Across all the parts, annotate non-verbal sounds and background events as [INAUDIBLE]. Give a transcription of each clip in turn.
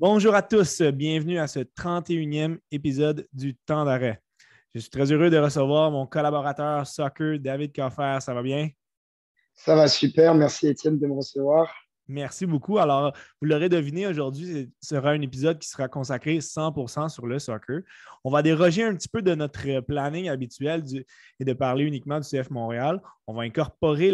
Bonjour à tous, bienvenue à ce 31e épisode du Temps d'arrêt. Je suis très heureux de recevoir mon collaborateur soccer, David Coffer. Ça va bien? Ça va super. Merci Étienne de me recevoir. Merci beaucoup. Alors, vous l'aurez deviné, aujourd'hui, ce sera un épisode qui sera consacré 100% sur le soccer. On va déroger un petit peu de notre planning habituel et de parler uniquement du CF Montréal. On va incorporer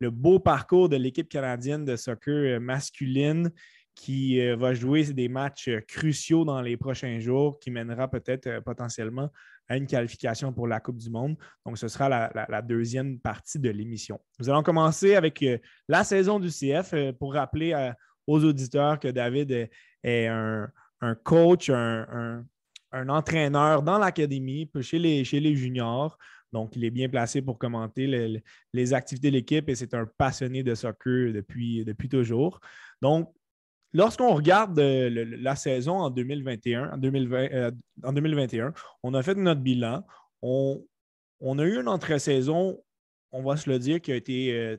le beau parcours de l'équipe canadienne de soccer masculine qui euh, va jouer des matchs euh, cruciaux dans les prochains jours, qui mènera peut-être euh, potentiellement à une qualification pour la Coupe du Monde. Donc, ce sera la, deuxième partie de l'émission. Nous allons commencer avec la saison du CF pour rappeler aux auditeurs que David est, un, coach, un, entraîneur dans l'académie, chez les, chez les juniors. Donc, il est bien placé pour commenter les activités de l'équipe et c'est un passionné de soccer depuis, depuis toujours. Donc, Lorsqu'on regarde euh, la saison en 2021, en, 2021, euh, on a fait notre bilan. On, a eu une entrée-saison, on va se le dire, qui a été euh,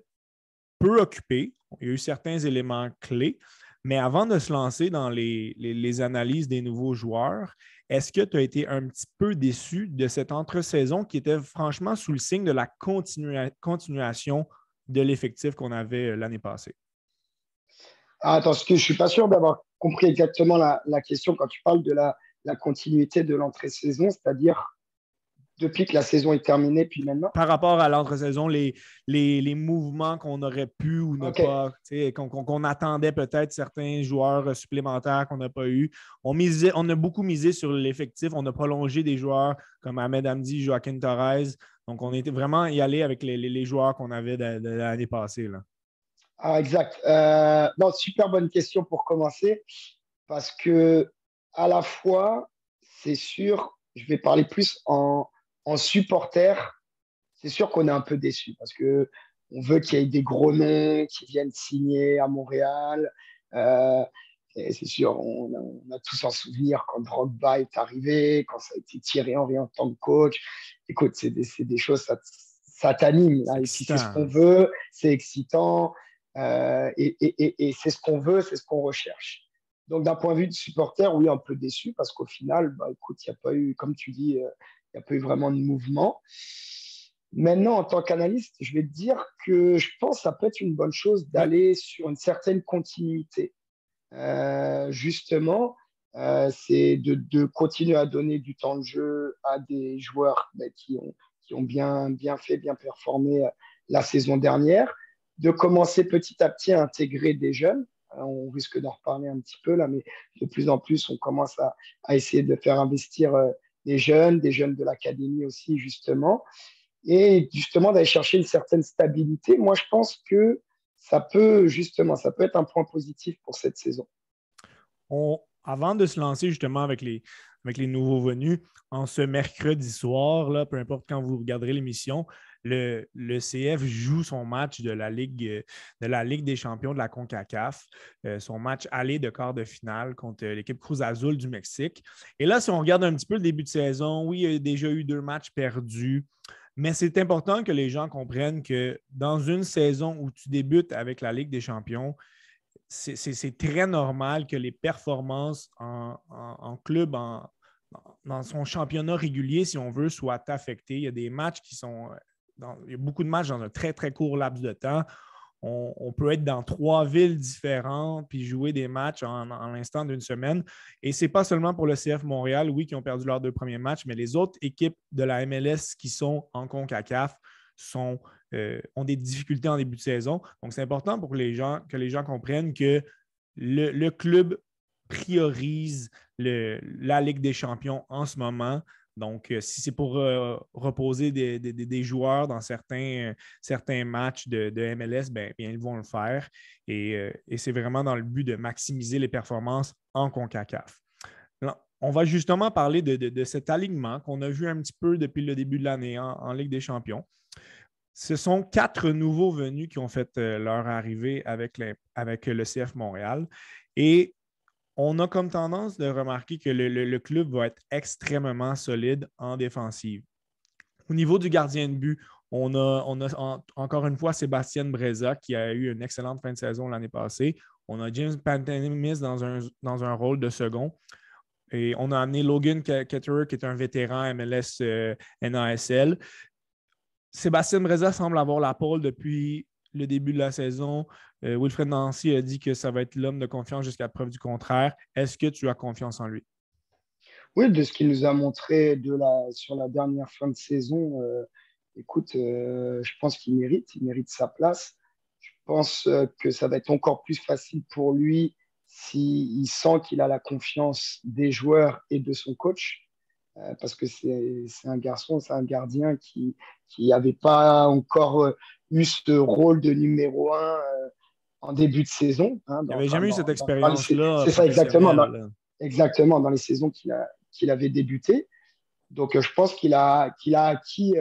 peu occupée. Il y a eu certains éléments clés. Mais avant de se lancer dans les, analyses des nouveaux joueurs, est-ce que tu as été un petit peu déçu de cette entre-saison qui était franchement sous le signe de la continuation de l'effectif qu'on avait l'année passée? Ah, attends, je suis pas sûr d'avoir compris exactement la, question quand tu parles de la, continuité de l'entrée-saison, c'est-à-dire depuis que la saison est terminée, puis maintenant? Par rapport à l'entre-saison, les, les, mouvements qu'on aurait pu ou ne pas, qu'on attendait peut-être certains joueurs supplémentaires qu'on n'a pas eu. On, misait, on a beaucoup misé sur l'effectif. On a prolongé des joueurs comme Ahmed Hamdi, Joaquin Torres. Donc, on était vraiment y aller avec les, joueurs qu'on avait de, l'année passée. Là. Ah, exact. Euh, non, super bonne question pour commencer, parce que à la fois, c'est sûr, je vais parler plus en, en supporter. C'est sûr qu'on est un peu déçu parce que on veut qu'il y ait des gros noms qui viennent signer à Montréal. Euh, c'est sûr, on a, tous en souvenir quand Drogba est arrivé, quand ça a été tiré en en tant que coach. Écoute, c'est des, des, choses, ça, ça t'anime. Si c'est ce qu'on veut, c'est excitant. Euh, et, c'est ce qu'on veut, c'est ce qu'on recherche. Donc, d'un point de vue de supporter, oui, un peu déçu parce qu'au final, bah, écoute, il n'y a pas eu, comme tu dis, euh, il n'y a pas eu vraiment de mouvement. Maintenant, en tant qu'analyste, je vais te dire que je pense que ça peut être une bonne chose d'aller sur une certaine continuité. Euh, justement, c'est de, continuer à donner du temps de jeu à des joueurs bah, qui, ont, bien fait, bien performé la saison dernière de commencer petit à petit à intégrer des jeunes. Euh, on risque d'en reparler un petit peu là, mais de plus en plus, on commence à, essayer de faire investir euh, des jeunes, des jeunes de l'académie aussi, justement, et justement d'aller chercher une certaine stabilité. Moi, je pense que ça peut, justement, ça peut être un point positif pour cette saison. avant de se lancer justement avec les, avec les nouveaux venus, en ce mercredi soir, là, peu importe quand vous regarderez l'émission, le, CF joue son match de la Ligue, de la Ligue des champions de la CONCACAF, euh, son match aller de quart de finale contre l'équipe Cruz Azul du Mexique. Et là, si on regarde un petit peu le début de saison, oui, il y a déjà eu deux matchs perdus. Mais c'est important que les gens comprennent que dans une saison où tu débutes avec la Ligue des champions, c'est très normal que les performances en, club, dans son championnat régulier, si on veut, soient affectées. Il y a des matchs qui sont il y a beaucoup de matchs dans un très, très court laps de temps. On, peut être dans trois villes différentes puis jouer des matchs en, l'instant d'une semaine. Et ce n'est pas seulement pour le CF Montréal, oui, qui ont perdu leurs deux premiers matchs, mais les autres équipes de la MLS qui sont en CONCACAF sont, euh, ont des difficultés en début de saison. Donc, c'est important pour les gens, que les gens comprennent que le, club priorise la Ligue des champions en ce moment. Donc, euh, si c'est pour euh, reposer des, joueurs dans certains, certains matchs de, MLS, ben, bien, ils vont le faire. Euh, et, c'est vraiment dans le but de maximiser les performances en CONCACAF. on va justement parler de, cet alignement qu'on a vu un petit peu depuis le début de l'année en, Ligue des champions. Ce sont quatre nouveaux venus qui ont fait leur arrivée avec, avec le CF Montréal. Et on a comme tendance de remarquer que le, club va être extrêmement solide en défensive. Au niveau du gardien de but, on a, encore une fois Sébastien Breza qui a eu une excellente fin de saison l'année passée. On a James Pantemis dans un, rôle de second. Et on a amené Logan Ketterer, qui est un vétéran MLS euh, NASL. Sébastien Breza semble avoir la pole depuis le début de la saison. Euh, Wilfred Nancy a dit que ça va être l'homme de confiance jusqu'à preuve du contraire. Est-ce que tu as confiance en lui? Oui, de ce qu'il nous a montré de la, sur la dernière fin de saison, euh, écoute, je pense qu'il mérite, il mérite sa place. Je pense que ça va être encore plus facile pour lui s'il sent qu'il a la confiance des joueurs et de son coach, euh, parce que c'est un garçon, c'est un gardien qui n'avait pas encore euh, eu ce rôle de numéro un euh, en début de saison. Hein, il n'avait jamais eu cette expérience-là. C'est ça, exactement. Dans, exactement, dans les saisons qu'il avait débuté. Donc, je pense qu'il a, qu'il a acquis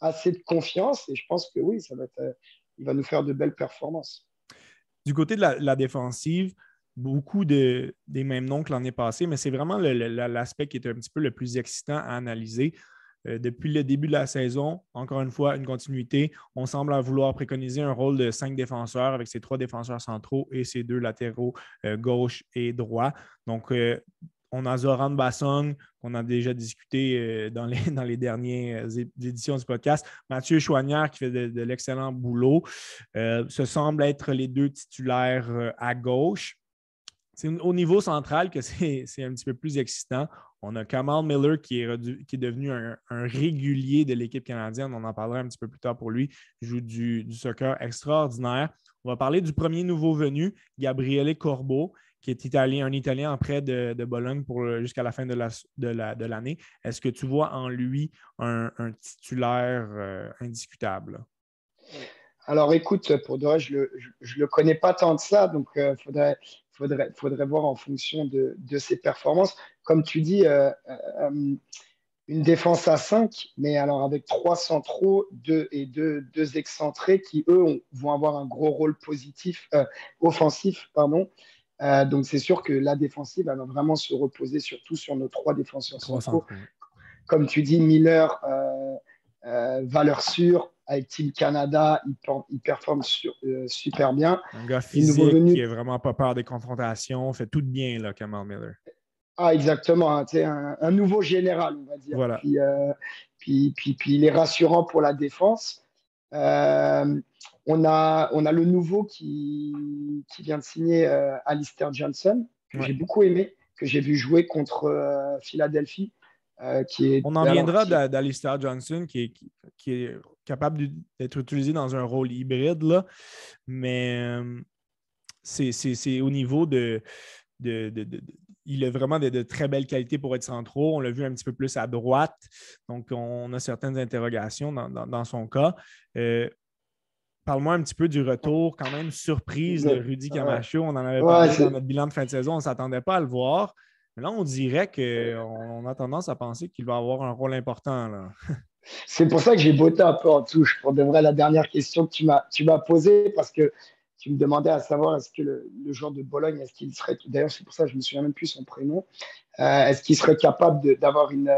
assez de confiance et je pense que oui, ça va être, il va nous faire de belles performances. Du côté de la défensive, beaucoup de, des mêmes noms que l'année passée, mais c'est vraiment l'aspect qui est un petit peu le plus excitant à analyser. Euh, depuis le début de la saison, encore une fois, une continuité. On semble vouloir préconiser un rôle de cinq défenseurs avec ses trois défenseurs centraux et ses deux latéraux euh, gauche et droit. Donc, euh, on a Zoran Bassong, qu'on a déjà discuté dans les, dans les dernières éditions du podcast. Mathieu Chouanière, qui fait de, l'excellent boulot. ce semble être les deux titulaires à gauche. C'est au niveau central que [LAUGHS] c'est un petit peu plus excitant. On a Kamal Miller qui est, devenu un, régulier de l'équipe canadienne. On en parlera un petit peu plus tard pour lui. Il joue du, soccer extraordinaire. On va parler du premier nouveau venu, Gabriele Corbo, qui est italien, un Italien en prêt de, Bologne jusqu'à la fin de l'année. De Est-ce que tu vois en lui un, titulaire euh, indiscutable? Alors écoute, pour de je ne le, connais pas tant de ça, donc il euh, faudrait, faudrait, faudrait voir en fonction de, de ses performances. Comme tu dis, euh, euh, une défense à 5, mais alors avec trois centraux deux, et deux, deux excentrés qui, eux, vont avoir un gros rôle positif, euh, offensif. Pardon. donc c'est sûr que la défensive, elle va vraiment se reposer surtout sur nos trois défenseurs centraux. Comme tu dis, Miller, valeur sûre, avec Team Canada, il, performe euh, super bien. Un gars physique qui est vraiment pas peur des confrontations, fait tout bien, là, Kamal Miller. Ah, exactement. Hein, un, nouveau général, on va dire. Voilà. Euh, puis, puis, puis, il est rassurant pour la défense. Euh, on, a, on a le nouveau qui, qui vient de signer Alistair Johnson, que j'ai beaucoup aimé, que j'ai vu jouer contre Philadelphie. Qui est, on en viendra d'Alistair Johnson, qui est, qui est capable d'être utilisé dans un rôle hybride, là. mais euh, c'est au niveau de, il a vraiment de, très belles qualités pour être centraux. On l'a vu un petit peu plus à droite. Donc, on a certaines interrogations dans, son cas. Euh, parle-moi un petit peu du retour, quand même, surprise de Rudy Camacho. On en avait parlé dans notre bilan de fin de saison. On ne s'attendait pas à le voir. Là, on dirait qu'on a tendance à penser qu'il va avoir un rôle important. Là. [LAUGHS] C'est pour ça que j'ai botté un peu en touche pour de vrai la dernière question que tu m'as, tu m'as posée parce que tu me demandais à savoir est-ce que le, joueur de Bologne, est-ce qu'il serait, d'ailleurs c'est pour ça que je ne me souviens même plus son prénom, euh, est-ce qu'il serait capable d'avoir une,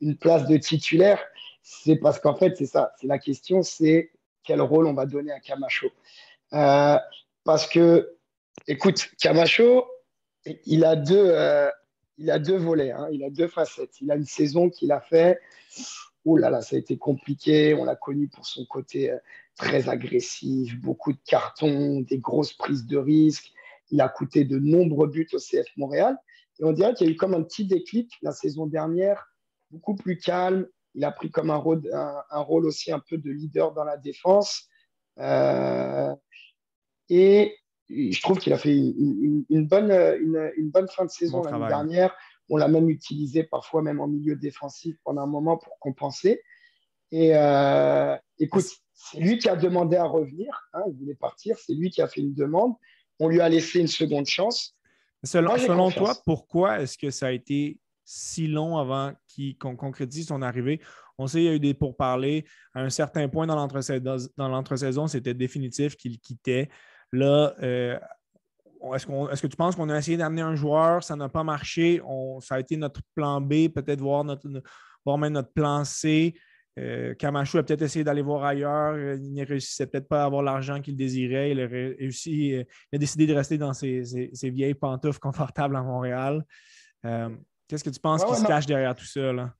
une, place de titulaire? C'est parce qu'en fait, c'est ça, c'est la question, c'est quel rôle on va donner à Camacho. Euh, parce que, écoute, Camacho, il a deux, euh, il a deux volets, hein, il a deux facettes. Il a une saison qu'il a fait oh là là, ça a été compliqué. On l'a connu pour son côté euh, très agressif, beaucoup de cartons, des grosses prises de risques. Il a coûté de nombreux buts au CF Montréal. Et on dirait qu'il y a eu comme un petit déclic la saison dernière, beaucoup plus calme. Il a pris comme un rôle, aussi un peu de leader dans la défense. Euh, et je trouve qu'il a fait une, bonne, une, bonne fin de saison l'année dernière. On l'a même utilisé parfois même en milieu défensif pendant un moment pour compenser. Et euh, écoute, c'est lui qui a demandé à revenir. Hein, il voulait partir. C'est lui qui a fait une demande. On lui a laissé une seconde chance. Selon, toi, pourquoi est-ce que ça a été si long avant qu'on concrétise son arrivée? On sait qu'il y a eu des pourparlers. À un certain point dans l'entre-saison, c'était définitif qu'il quittait. Là, euh, est-ce, que tu penses qu'on a essayé d'amener un joueur, ça n'a pas marché, ça a été notre plan B, peut-être voir, notre, même notre plan C. Euh, Camacho a peut-être essayé d'aller voir ailleurs. Il ne réussissait peut-être pas à avoir l'argent qu'il désirait. Il a, réussi, il a décidé de rester dans ses, vieilles pantoufles confortables à Montréal. Qu'est-ce que tu penses qui se cache derrière tout ça? Là?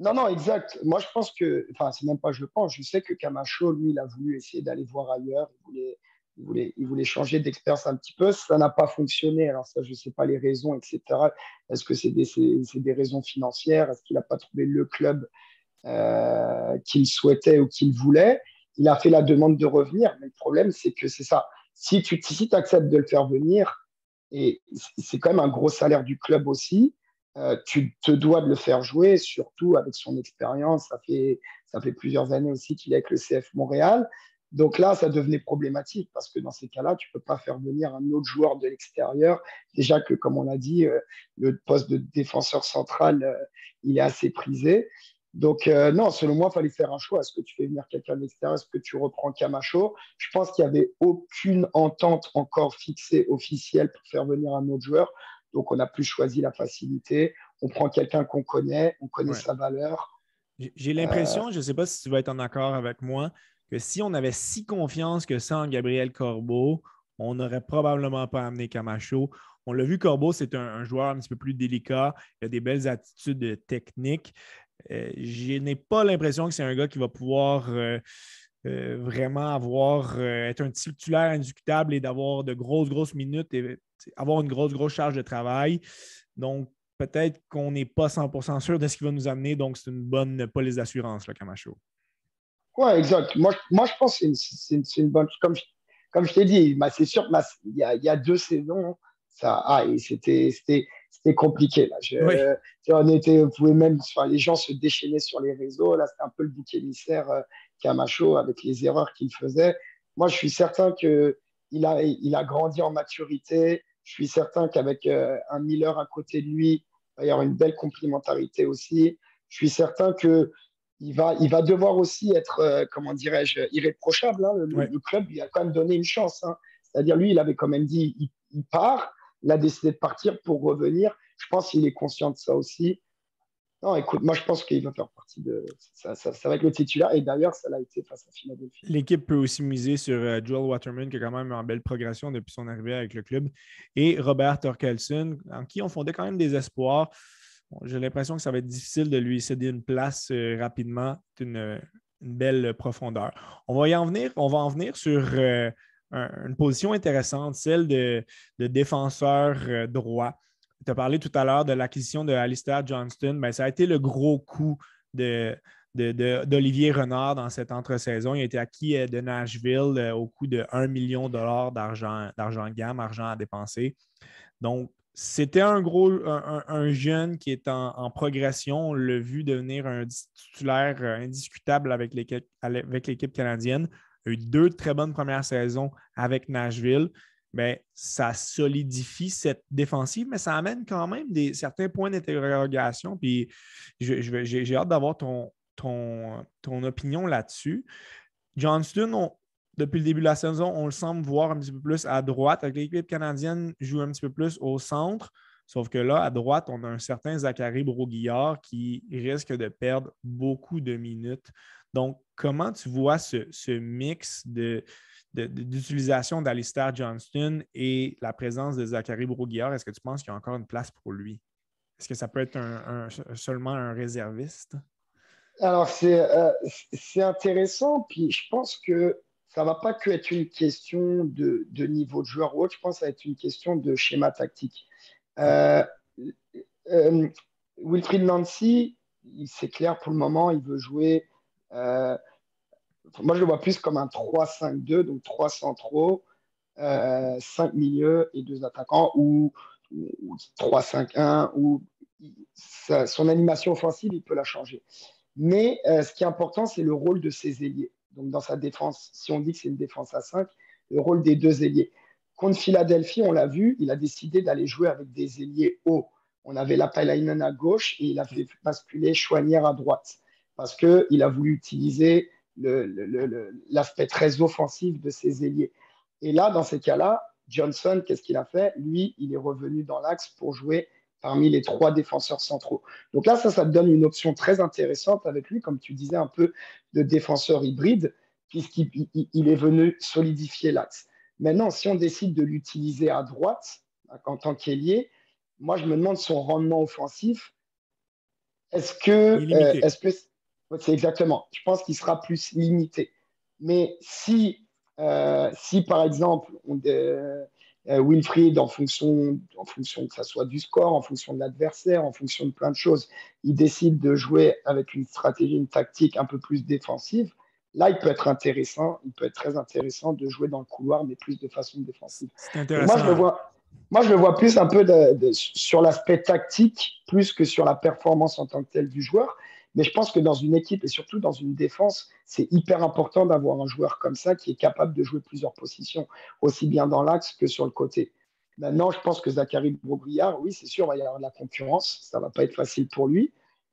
Non, non, exact. Moi, je pense que, enfin, c'est même pas je pense, je sais que Camacho, lui, il a voulu essayer d'aller voir ailleurs. Il voulait, il voulait, changer d'expérience un petit peu. Ça n'a pas fonctionné. Alors, ça, je ne sais pas les raisons, etc. Est-ce que c'est des, raisons financières? Est-ce qu'il n'a pas trouvé le club euh, qu'il souhaitait ou qu'il voulait? Il a fait la demande de revenir. Mais le problème, c'est que c'est ça. Si tu acceptes de le faire venir, et c'est quand même un gros salaire du club aussi, euh, tu te dois de le faire jouer, surtout avec son expérience. Ça fait plusieurs années aussi qu'il est avec le CF Montréal. Donc là, ça devenait problématique parce que dans ces cas-là, tu ne peux pas faire venir un autre joueur de l'extérieur. Déjà que, comme on l'a dit, euh, le poste de défenseur central, euh, il est assez prisé. Donc non, selon moi, il fallait faire un choix. Est-ce que tu fais venir quelqu'un de l'extérieur? Est-ce que tu reprends Camacho? Je pense qu'il n'y avait aucune entente encore fixée officielle pour faire venir un autre joueur. Donc, on n'a plus choisi la facilité. On prend quelqu'un qu'on connaît, on connaît sa valeur. J'ai l'impression, je ne sais pas si tu vas être en accord avec moi, si on avait si confiance que ça en Gabriel Corbeau, on n'aurait probablement pas amené Camacho. On l'a vu, Corbeau, c'est un, joueur un petit peu plus délicat. Il a des belles attitudes techniques. Euh, je n'ai pas l'impression que c'est un gars qui va pouvoir euh, euh, vraiment avoir, être un titulaire indiscutable et d'avoir de grosses, grosses minutes et avoir une grosse, grosse charge de travail. Donc, peut-être qu'on n'est pas 100% sûr de ce qu'il va nous amener. Donc, c'est une bonne police d'assurance, Camacho. Oui, exact. Moi, moi, je pense que c'est une, bonne. Comme je, comme je t'ai dit, bah, c'est sûr qu'il y, y, a deux saisons, ça, ah, c'était compliqué. Là. Je, on était, pouvez même, les gens se déchaînaient sur les réseaux. Là, c'était un peu le bouc émissaire euh, Camacho avec les erreurs qu'il faisait. Moi, je suis certain que il a, il a grandi en maturité. Je suis certain qu'avec euh, un Miller à côté de lui, il va y avoir une belle complémentarité aussi. Je suis certain que il va, il va devoir aussi être, euh, comment dirais-je, irréprochable. Hein. Le, club lui a quand même donné une chance. Hein. C'est-à-dire, lui, il avait quand même dit, il, il, part, il a décidé de partir pour revenir. Je pense qu'il est conscient de ça aussi. Non, écoute, moi je pense qu'il va faire partie de. Ça, va être le titulaire et d'ailleurs, ça l'a été face à Philadelphie. L'équipe peut aussi miser sur euh, Joel Waterman qui a quand même en belle progression depuis son arrivée avec le club et Robert Torkelson en qui on fondait quand même des espoirs. J'ai l'impression que ça va être difficile de lui céder une place euh, rapidement. C'est une, belle profondeur. On va y en venir. On va en venir sur euh, une position intéressante, celle de, défenseur droit tu as parlé tout à l'heure de l'acquisition de Alistair Johnston. Ben, ça a été le gros coup d'Olivier de, Renard dans cette entre-saison. Il a été acquis euh, de Nashville euh, au coût de 1 million de dollars d'argent, d'argent gamme, argent à dépenser. Donc, c'était un gros un, jeune qui est en, progression. On l'a vu devenir un titulaire euh, indiscutable avec l'équipe, avec l'équipe canadienne. Il a eu deux très bonnes premières saisons avec Nashville ça solidifie cette défensive, mais ça amène quand même des, certains points d'interrogation. Puis j'ai hâte d'avoir ton, ton, ton opinion là-dessus. Johnston, depuis le début de la saison, on le semble voir un petit peu plus à droite. L'équipe canadienne, joue un petit peu plus au centre. Sauf que là, à droite, on a un certain Zachary Broguillard qui risque de perdre beaucoup de minutes. Donc, comment tu vois ce, ce mix de, d'utilisation d'Alistair Johnston et la présence de Zachary Broguillard, est-ce que tu penses qu'il y a encore une place pour lui? Est-ce que ça peut être seulement un réserviste? Alors, euh, c'est intéressant. Puis je pense que ça va pas que être une question de, niveau de joueur ou autre. Je pense que ça va être une question de schéma tactique. Euh, euh, Wilfried Nancy, c'est clair pour le moment, il veut jouer moi, je le vois plus comme un 3-5-2, donc 3 centraux, euh, 5 milieux et 2 attaquants, ou, 3-5-1, ou son animation offensive, il peut la changer. Mais euh, ce qui est important, c'est le rôle de ses ailiers. Donc, dans sa défense, si on dit que c'est une défense à 5, le rôle des deux ailiers. Contre Philadelphie, on l'a vu, il a décidé d'aller jouer avec des ailiers hauts. On avait la Palainen à gauche et il a fait basculer Chouanière à droite parce qu'il a voulu utiliser l'aspect très offensif de ses ailiers. Et là, dans ces cas-là, Johnson, qu'est-ce qu'il a fait? Lui, il est revenu dans l'axe pour jouer parmi les trois défenseurs centraux. Donc là, ça, ça te donne une option très intéressante avec lui, comme tu disais, un peu de défenseur hybride, puisqu'il est venu solidifier l'axe. Maintenant, si on décide de l'utiliser à droite, en tant qu'ailier, moi, je me demande son rendement offensif. Est-ce que. Euh, est-ce que c'est exactement. Je pense qu'il sera plus limité. Mais si, euh, si par exemple, on, euh, euh, Wilfried, en fonction, en fonction que ça soit du score, en fonction de l'adversaire, en fonction de plein de choses, il décide de jouer avec une stratégie, une tactique un peu plus défensive. Là, il peut être intéressant, il peut être très intéressant de jouer dans le couloir, mais plus de façon défensive. Moi, je le vois, moi, je le vois plus un peu sur l'aspect tactique, plus que sur la performance en tant que telle du joueur. Mais je pense que dans une équipe et surtout dans une défense, c'est hyper important d'avoir un joueur comme ça qui est capable de jouer plusieurs positions, aussi bien dans l'axe que sur le côté. Maintenant, je pense que Zachary Brogliard, oui, c'est sûr, il va y avoir de la concurrence. Ça ne va pas être facile pour lui.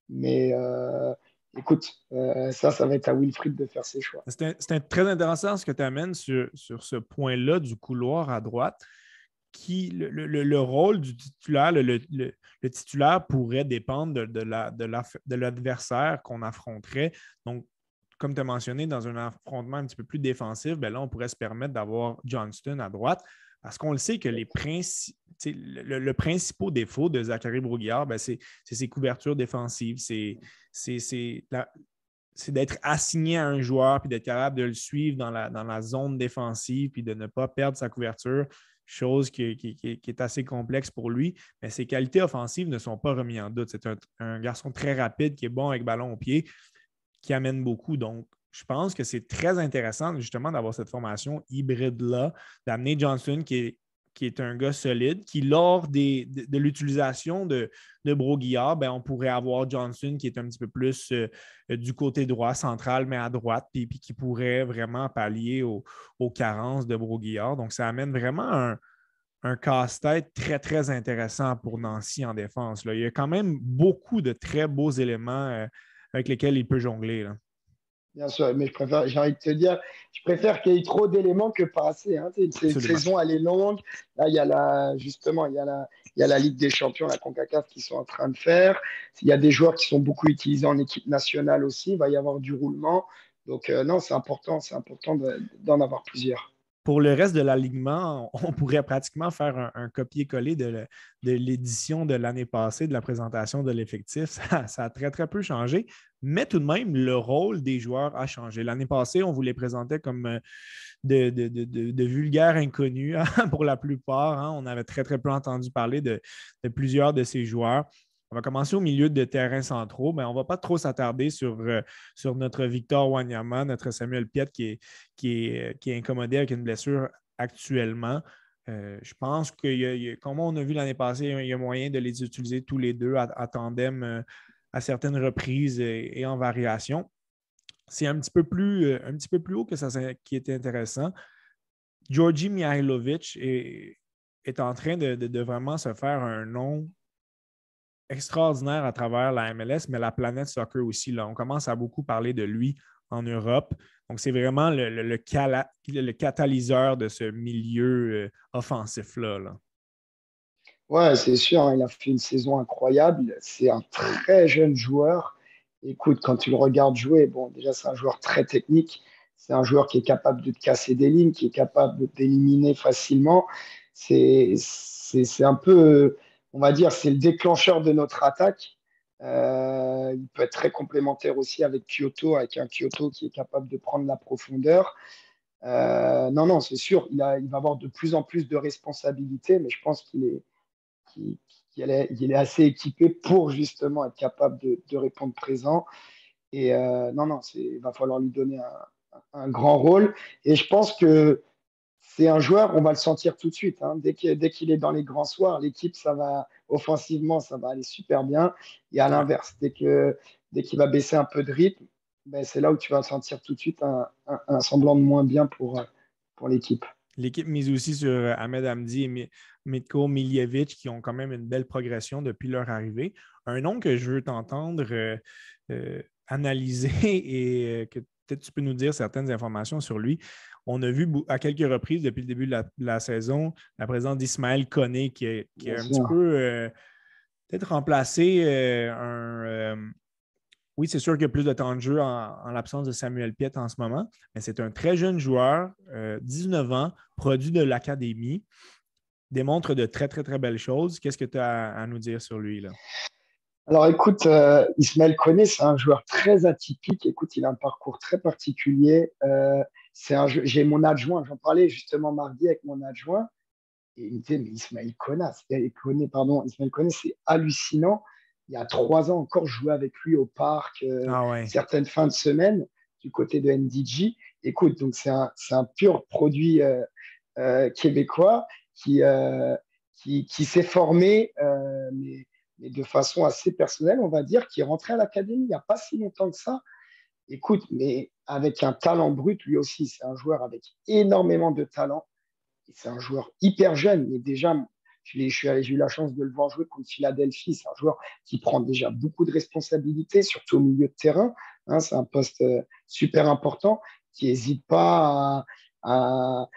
Mais euh, écoute, euh, ça, ça va être à Wilfried de faire ses choix. C'est très intéressant ce que tu amènes sur ce point-là du couloir à droite qui le, rôle du titulaire, le, titulaire pourrait dépendre de, l'adversaire qu'on affronterait. Donc, comme tu as mentionné, dans un affrontement un petit peu plus défensif, ben là, on pourrait se permettre d'avoir Johnston à droite. Parce qu'on le sait que les le, le, principal défaut de Zachary Broguillard, ben c'est ses couvertures défensives. C'est d'être assigné à un joueur puis d'être capable de le suivre dans la, dans la zone défensive puis de ne pas perdre sa couverture chose qui, est assez complexe pour lui, mais ses qualités offensives ne sont pas remises en doute. C'est un, garçon très rapide qui est bon avec ballon au pied, qui amène beaucoup. Donc, je pense que c'est très intéressant justement d'avoir cette formation hybride-là, d'amener Johnson qui est, qui est un gars solide, qui, lors de, l'utilisation de, de Broguillard, ben, on pourrait avoir Johnson qui est un petit peu plus euh, du côté droit, central, mais à droite, puis, puis qui pourrait vraiment pallier aux, carences de Broguillard. Donc, ça amène vraiment un, un casse-tête très, très intéressant pour Nancy en défense. Là. Il y a quand même beaucoup de très beaux éléments euh, avec lesquels il peut jongler. Bien sûr, mais je préfère, j'ai envie de te dire, je préfère qu'il y ait trop d'éléments que pas assez. Hein. Une saison, elle est longue. Là, il y a la, justement, il y a la, il y a la Ligue des Champions, la CONCACAF qui sont en train de faire. Il y a des joueurs qui sont beaucoup utilisés en équipe nationale aussi. Il va y avoir du roulement. Donc, euh, non, c'est important, c'est important d'en avoir plusieurs pour le reste de l'alignement, on pourrait pratiquement faire un, copier-coller de, l'édition de l'année passée, de la présentation de l'effectif. [LAUGHS] Ça, a très, très peu changé, mais tout de même, le rôle des joueurs a changé. L'année passée, on vous les présentait comme euh, de, vulgaires inconnus [LAUGHS] pour la plupart. Hein. On avait très, très peu entendu parler de, plusieurs de ces joueurs. On va commencer au milieu de terrain centraux, mais on ne va pas trop s'attarder sur, euh, sur notre Victor Wanyama, notre Samuel Piet qui est, qui, est, qui est incommodé avec une blessure actuellement. Euh, je pense que, comme on a vu l'année passée, il y a moyen de les utiliser tous les deux à, tandem euh, à certaines reprises et, en variation. C'est un, petit peu plus, un petit peu plus haut que ça qui était intéressant. Georgi Mihailovic est, est en train de, de, vraiment se faire un nom extraordinaire à travers la MLS, mais la planète soccer aussi. Là. On commence à beaucoup parler de lui en Europe. Donc, c'est vraiment le, le, catalyseur de ce milieu euh, offensif-là. Là. Ouais, c'est sûr, hein, il a fait une saison incroyable. C'est un très jeune joueur. Écoute, quand tu le regardes jouer, bon, déjà, c'est un joueur très technique. C'est un joueur qui est capable de te casser des lignes, qui est capable de t'éliminer facilement. C'est un peu on va dire, c'est le déclencheur de notre attaque. Euh, il peut être très complémentaire aussi avec Kyoto, avec un Kyoto qui est capable de prendre la profondeur. Euh, non, non, c'est sûr, il, va avoir de plus en plus de responsabilités, mais je pense qu'il est, est, assez équipé pour justement être capable de, répondre présent. Et euh, non, non, il va falloir lui donner un, grand rôle. Et je pense que c'est un joueur, on va le sentir tout de suite. Hein. Dès qu'il est dans les grands soirs, l'équipe, ça va offensivement, ça va aller super bien. Et à l'inverse, dès qu'il dès va baisser un peu de rythme, ben, c'est là où tu vas sentir tout de suite un, semblant de moins bien pour, pour l'équipe. L'équipe mise aussi sur euh, Ahmed Hamdi et Mitko Miljevic qui ont quand même une belle progression depuis leur arrivée. Un nom que je veux t'entendre euh, euh, analyser [LAUGHS] et que peut-être tu peux nous dire certaines informations sur lui. On a vu à quelques reprises depuis le début de la, saison la présence d'Ismaël Koné qui est, un petit peu. Euh, peut-être remplacer un. oui, c'est sûr qu'il y a plus de temps de jeu en, l'absence de Samuel Piet en ce moment, mais c'est un très jeune joueur, 19 ans, produit de l'académie, démontre de très, très, très belles choses. Qu'est-ce que tu as à nous dire sur lui? Là? Alors écoute, euh, Ismaël Koné, c'est un joueur très atypique. Écoute, il a un parcours très particulier. Euh, j'ai mon adjoint, j'en parlais justement mardi avec mon adjoint. Et il me disait, mais Ismaël Koné, pardon, c'est hallucinant. Il y a trois ans encore, je jouais avec lui au parc, euh, ah certaines fins de semaine, du côté de NDG. Écoute, donc c'est un, un, pur produit québécois qui, qui, qui s'est formé, mais mais de façon assez personnelle, on va dire, qui est rentré à l'académie il n'y a pas si longtemps que ça. Écoute, mais avec un talent brut, lui aussi, c'est un joueur avec énormément de talent. C'est un joueur hyper jeune, mais déjà, j'ai eu la chance de le voir jouer contre Philadelphie. C'est un joueur qui prend déjà beaucoup de responsabilités, surtout au milieu de terrain. Hein, c'est un poste euh, super important, qui n'hésite pas à,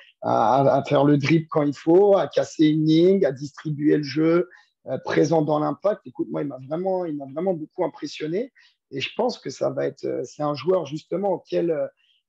faire le drip quand il faut, à casser une ligne, à distribuer le jeu, euh, présent dans l'impact. Écoute, moi, il m'a vraiment, il m'a vraiment beaucoup impressionné. Et je pense que ça va être, euh, c'est un joueur justement auquel euh,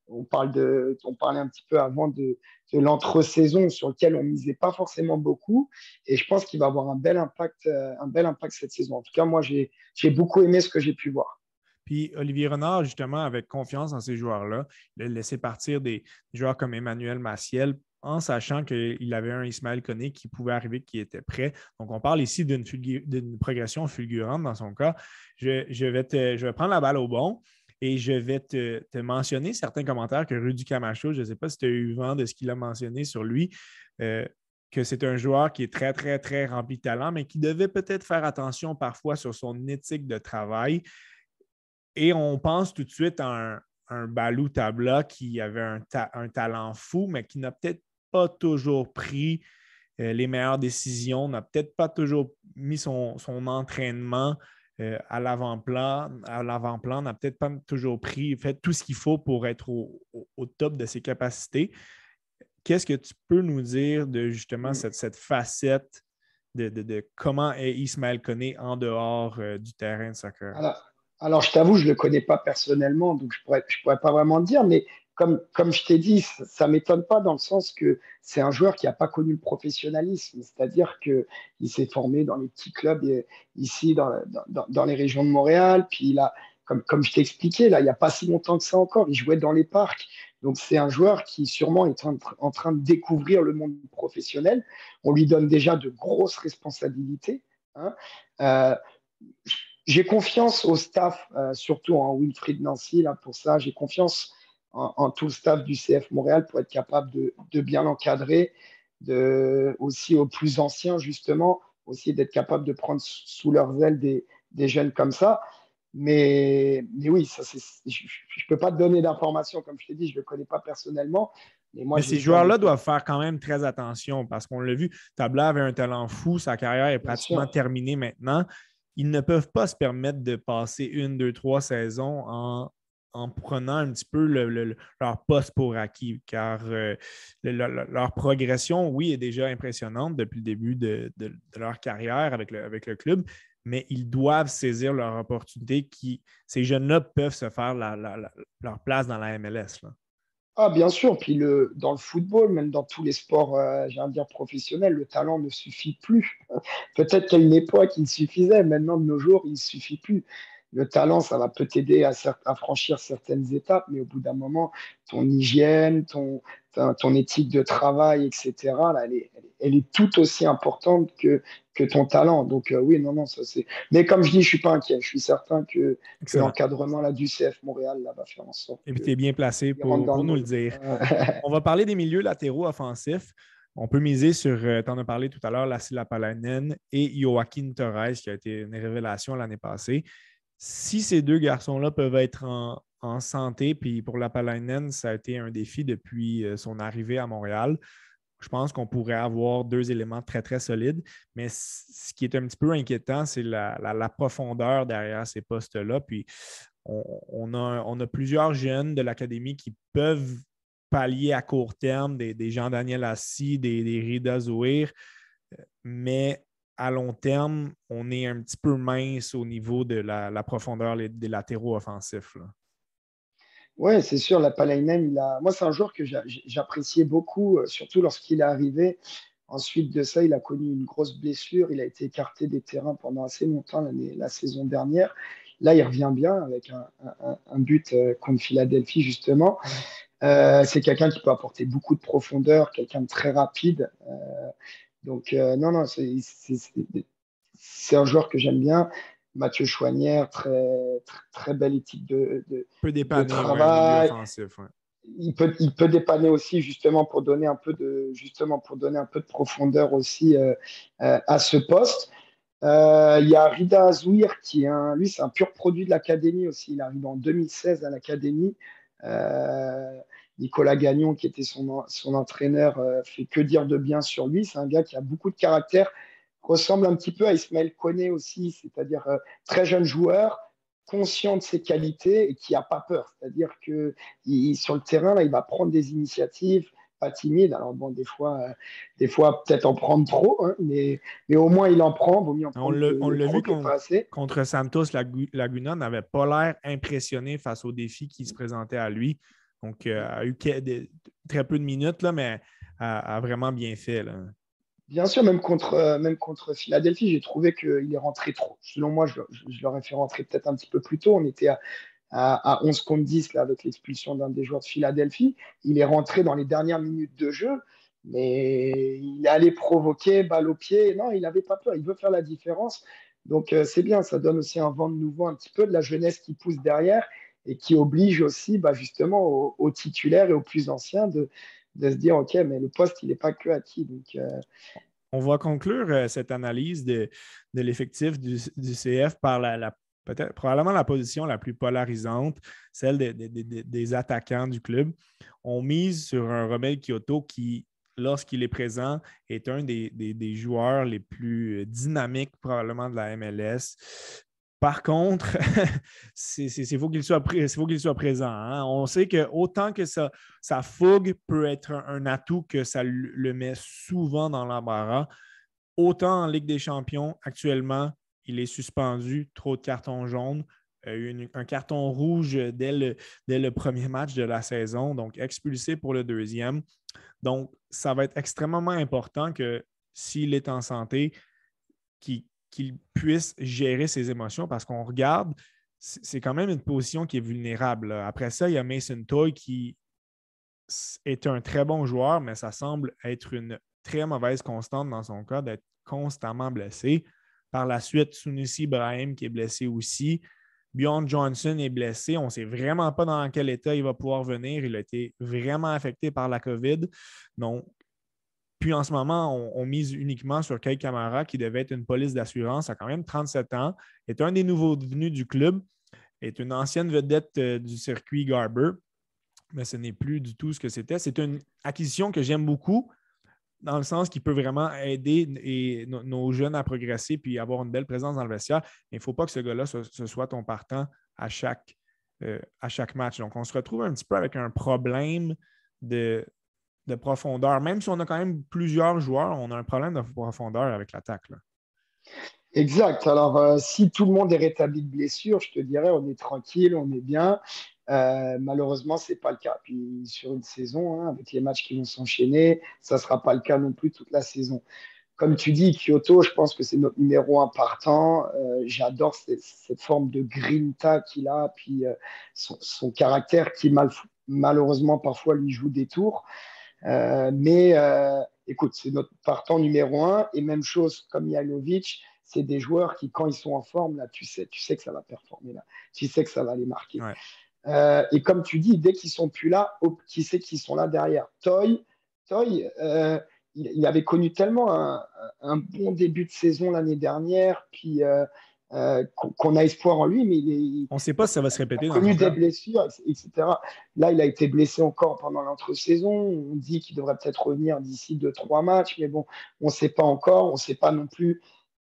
on parle de, on parlait un petit peu avant de, l'entre-saison sur lequel on misait pas forcément beaucoup. Et je pense qu'il va avoir un bel impact, un bel impact cette saison. En tout cas, moi, j'ai, j'ai beaucoup aimé ce que j'ai pu voir. Puis Olivier Renard, justement, avec confiance dans ces joueurs-là, il a laissé partir des joueurs comme Emmanuel Maciel en sachant qu'il avait un Ismaël Koné qui pouvait arriver, qui était prêt. Donc, on parle ici d'une progression fulgurante dans son cas. Je, vais te, je vais prendre la balle au bon et je vais te, mentionner certains commentaires que Rudy Camacho, je ne sais pas si tu as eu vent de ce qu'il a mentionné sur lui, euh, que c'est un joueur qui est très, très, très rempli de talent, mais qui devait peut-être faire attention parfois sur son éthique de travail. Et on pense tout de suite à un, un Balou Tabla qui avait un, un talent fou, mais qui n'a peut-être pas toujours pris euh, les meilleures décisions, n'a peut-être pas toujours mis son, entraînement euh, à l'avant-plan, à l'avant-plan, n'a peut-être pas toujours pris, fait tout ce qu'il faut pour être au, top de ses capacités. Qu'est-ce que tu peux nous dire de justement mm. cette, facette de, comment est Ismaël Koné en dehors euh, du terrain de soccer? Alors, je t'avoue, je ne le connais pas personnellement, donc je ne pourrais, je pourrais pas vraiment dire, mais comme, comme je t'ai dit, ça ne m'étonne pas dans le sens que c'est un joueur qui n'a pas connu le professionnalisme. C'est-à-dire qu'il s'est formé dans les petits clubs ici, dans, dans, les régions de Montréal. Puis il a, comme, comme je t'ai expliqué, là, il n'y a pas si longtemps que ça encore, il jouait dans les parcs. Donc c'est un joueur qui sûrement est en, train de découvrir le monde professionnel. On lui donne déjà de grosses responsabilités. Hein. Euh, j'ai confiance au staff, euh, surtout en Wilfried Nancy, là, pour ça. J'ai confiance en, tout le staff du CF Montréal pour être capable de, bien l'encadrer, de, aussi aux plus anciens, justement, aussi d'être capable de prendre sous leurs ailes des, jeunes comme ça. Mais, mais oui, ça, je ne peux pas te donner d'informations, comme je t'ai dit, je ne le connais pas personnellement. Mais, moi, ces joueurs-là doivent faire quand même très attention parce qu'on l'a vu, Tabla avait un talent fou, sa carrière est pratiquement terminée maintenant. Ils ne peuvent pas se permettre de passer une, deux, trois saisons en en prenant un petit peu leur poste pour acquis, car euh, leur progression, oui, est déjà impressionnante depuis le début de, leur carrière avec le, avec le, club, mais ils doivent saisir leur opportunité qui, ces jeunes-là peuvent se faire leur place dans la MLS. Ah, bien sûr. Puis le, dans le football, même dans tous les sports, euh, j'ai dire professionnels, le talent ne suffit plus. [LAUGHS] Peut-être qu'à une époque, il suffisait. Maintenant, de nos jours, il ne suffit plus le talent, ça va peut t'aider à, franchir certaines étapes, mais au bout d'un moment, ton hygiène, ton, ton éthique de travail, etc., elle, est, tout aussi importante que, que ton talent. Donc euh, oui, non, non, ça c'est. Mais comme je dis, je suis pas inquiet. Je suis certain que, l'encadrement du CF Montréal là, va faire en sorte. Et puis tu es bien placé pour, nous le dire. [LAUGHS] On va parler des milieux latéraux offensifs. On peut miser sur, euh, tu en as parlé tout à l'heure, Lassila Palanen et Joaquin Torres, qui a été une révélation l'année passée si ces deux garçons-là peuvent être en, santé, puis pour la Palainen, ça a été un défi depuis euh, son arrivée à Montréal. Je pense qu'on pourrait avoir deux éléments très, très solides. Mais ce qui est un petit peu inquiétant, c'est la, profondeur derrière ces postes-là. Puis on, a, plusieurs jeunes de l'Académie qui peuvent pallier à court terme des, Jean-Daniel Assis, des, des Rida Zouir, mais à long terme, on est un petit peu mince au niveau de la, profondeur des latéraux offensifs. Oui, c'est sûr, la Palainen, il a... moi, c'est un joueur que j'appréciais beaucoup, euh, surtout lorsqu'il est arrivé. Ensuite de ça, il a connu une grosse blessure. Il a été écarté des terrains pendant assez longtemps la saison dernière. Là, il revient bien avec un, but euh, contre Philadelphie, justement. Euh, c'est quelqu'un qui peut apporter beaucoup de profondeur, quelqu'un de très rapide. donc, non, non, c'est un joueur que j'aime bien. Mathieu Chouanière, très, très, belle éthique de, de, peut dépanner, travail. offensif, il, peut, il peut dépanner aussi justement pour donner un peu de, justement pour donner un peu de profondeur aussi euh, euh, à ce poste. Euh, il y a Rida Azouir qui est un, lui, c'est un pur produit de l'académie aussi. Il arrive en 2016 à l'académie. Nicolas Gagnon, qui était son, son entraîneur, fait que dire de bien sur lui. C'est un gars qui a beaucoup de caractère, ressemble un petit peu à Ismaël Koné aussi, c'est-à-dire euh, très jeune joueur, conscient de ses qualités et qui n'a pas peur. C'est-à-dire que sur le terrain, là, il va prendre des initiatives, pas timide. Alors bon, des fois, euh, des fois peut-être en prendre trop, hein, mais, mais au moins il en prend. Vaut mieux en prendre on l'a vu contre, Santos, Laguna n'avait pas l'air impressionné face aux défis qui se présentaient à lui. Donc, euh, a eu très peu de minutes, là, mais a, a vraiment bien fait. Là. Bien sûr, même contre, euh, même contre Philadelphie, j'ai trouvé qu'il est rentré trop. Selon moi, je, l'aurais fait rentrer peut-être un petit peu plus tôt. On était à, à, 11 contre 10 là, avec l'expulsion d'un des joueurs de Philadelphie. Il est rentré dans les dernières minutes de jeu, mais il allait provoquer, balle au pied. Non, il n'avait pas peur. Il veut faire la différence. Donc, euh, c'est bien. Ça donne aussi un vent de nouveau, un petit peu de la jeunesse qui pousse derrière et qui oblige aussi bah, justement aux titulaires et aux plus anciens de, de se dire, OK, mais le poste, il n'est pas que. Donc, euh, On va conclure euh, cette analyse de, l'effectif du, CF par la, probablement la position la plus polarisante, celle des attaquants du club. On mise sur un Romel Kyoto qui, lorsqu'il est présent, est un des, joueurs les plus dynamiques probablement de la MLS. Par contre, [LAUGHS] il faut qu'il soit, présent. Hein. On sait que autant que sa, fougue peut être un, atout que ça le met souvent dans l'embarras, autant en Ligue des champions, actuellement, il est suspendu, trop de cartons jaunes. Euh, un carton rouge dès le, dès le, premier match de la saison, donc expulsé pour le deuxième. Donc, ça va être extrêmement important que s'il est en santé, qu'il qu'il puisse gérer ses émotions parce qu'on regarde, c'est quand même une position qui est vulnérable. Après ça, il y a Mason Toy qui est un très bon joueur, mais ça semble être une très mauvaise constante dans son cas d'être constamment blessé. Par la suite, Sunusi Ibrahim qui est blessé aussi. Bjorn Johnson est blessé. On ne sait vraiment pas dans quel état il va pouvoir venir. Il a été vraiment affecté par la COVID. Donc, puis en ce moment, on, mise uniquement sur Kay Camara, qui devait être une police d'assurance, a quand même 37 ans, est un des nouveaux venus du club, est une ancienne vedette euh, du circuit Garber, mais ce n'est plus du tout ce que c'était. C'est une acquisition que j'aime beaucoup, dans le sens qu'il peut vraiment aider nos jeunes à progresser puis avoir une belle présence dans le vestiaire. Mais il ne faut pas que ce gars-là, ce, soit ton partant à chaque, euh, à chaque match. Donc, on se retrouve un petit peu avec un problème de, de profondeur. Même si on a quand même plusieurs joueurs, on a un problème de profondeur avec l'attaque. Exact. Alors, euh, si tout le monde est rétabli de blessure, je te dirais, on est tranquille, on est bien. Euh, malheureusement, ce n'est pas le cas. Puis sur une saison, hein, avec les matchs qui vont s'enchaîner, ça ne sera pas le cas non plus toute la saison. Comme tu dis, Kyoto, je pense que c'est notre numéro un partant. Euh, j'adore cette, forme de grinta qu'il a, puis son, caractère qui, mal, malheureusement, parfois lui joue des tours. Euh, mais euh, écoute, c'est notre partant numéro un. Et même chose comme Janovic, c'est des joueurs qui, quand ils sont en forme, là, tu sais, tu sais que ça va performer là. Tu sais que ça va les marquer. Euh, et comme tu dis, dès qu'ils sont plus là, qui sait qu'ils sont là derrière? Toy, Toy il, avait connu tellement un, un, bon début de saison l'année dernière, puis euh, qu'on a espoir en lui, mais il on ne sait pas si ça va se répéter. Il a connu des blessures, etc. Là, il a été blessé encore pendant l'entre-saison. On dit qu'il devrait peut-être revenir d'ici deux, trois matchs, mais bon, on ne sait pas encore. On ne sait pas non plus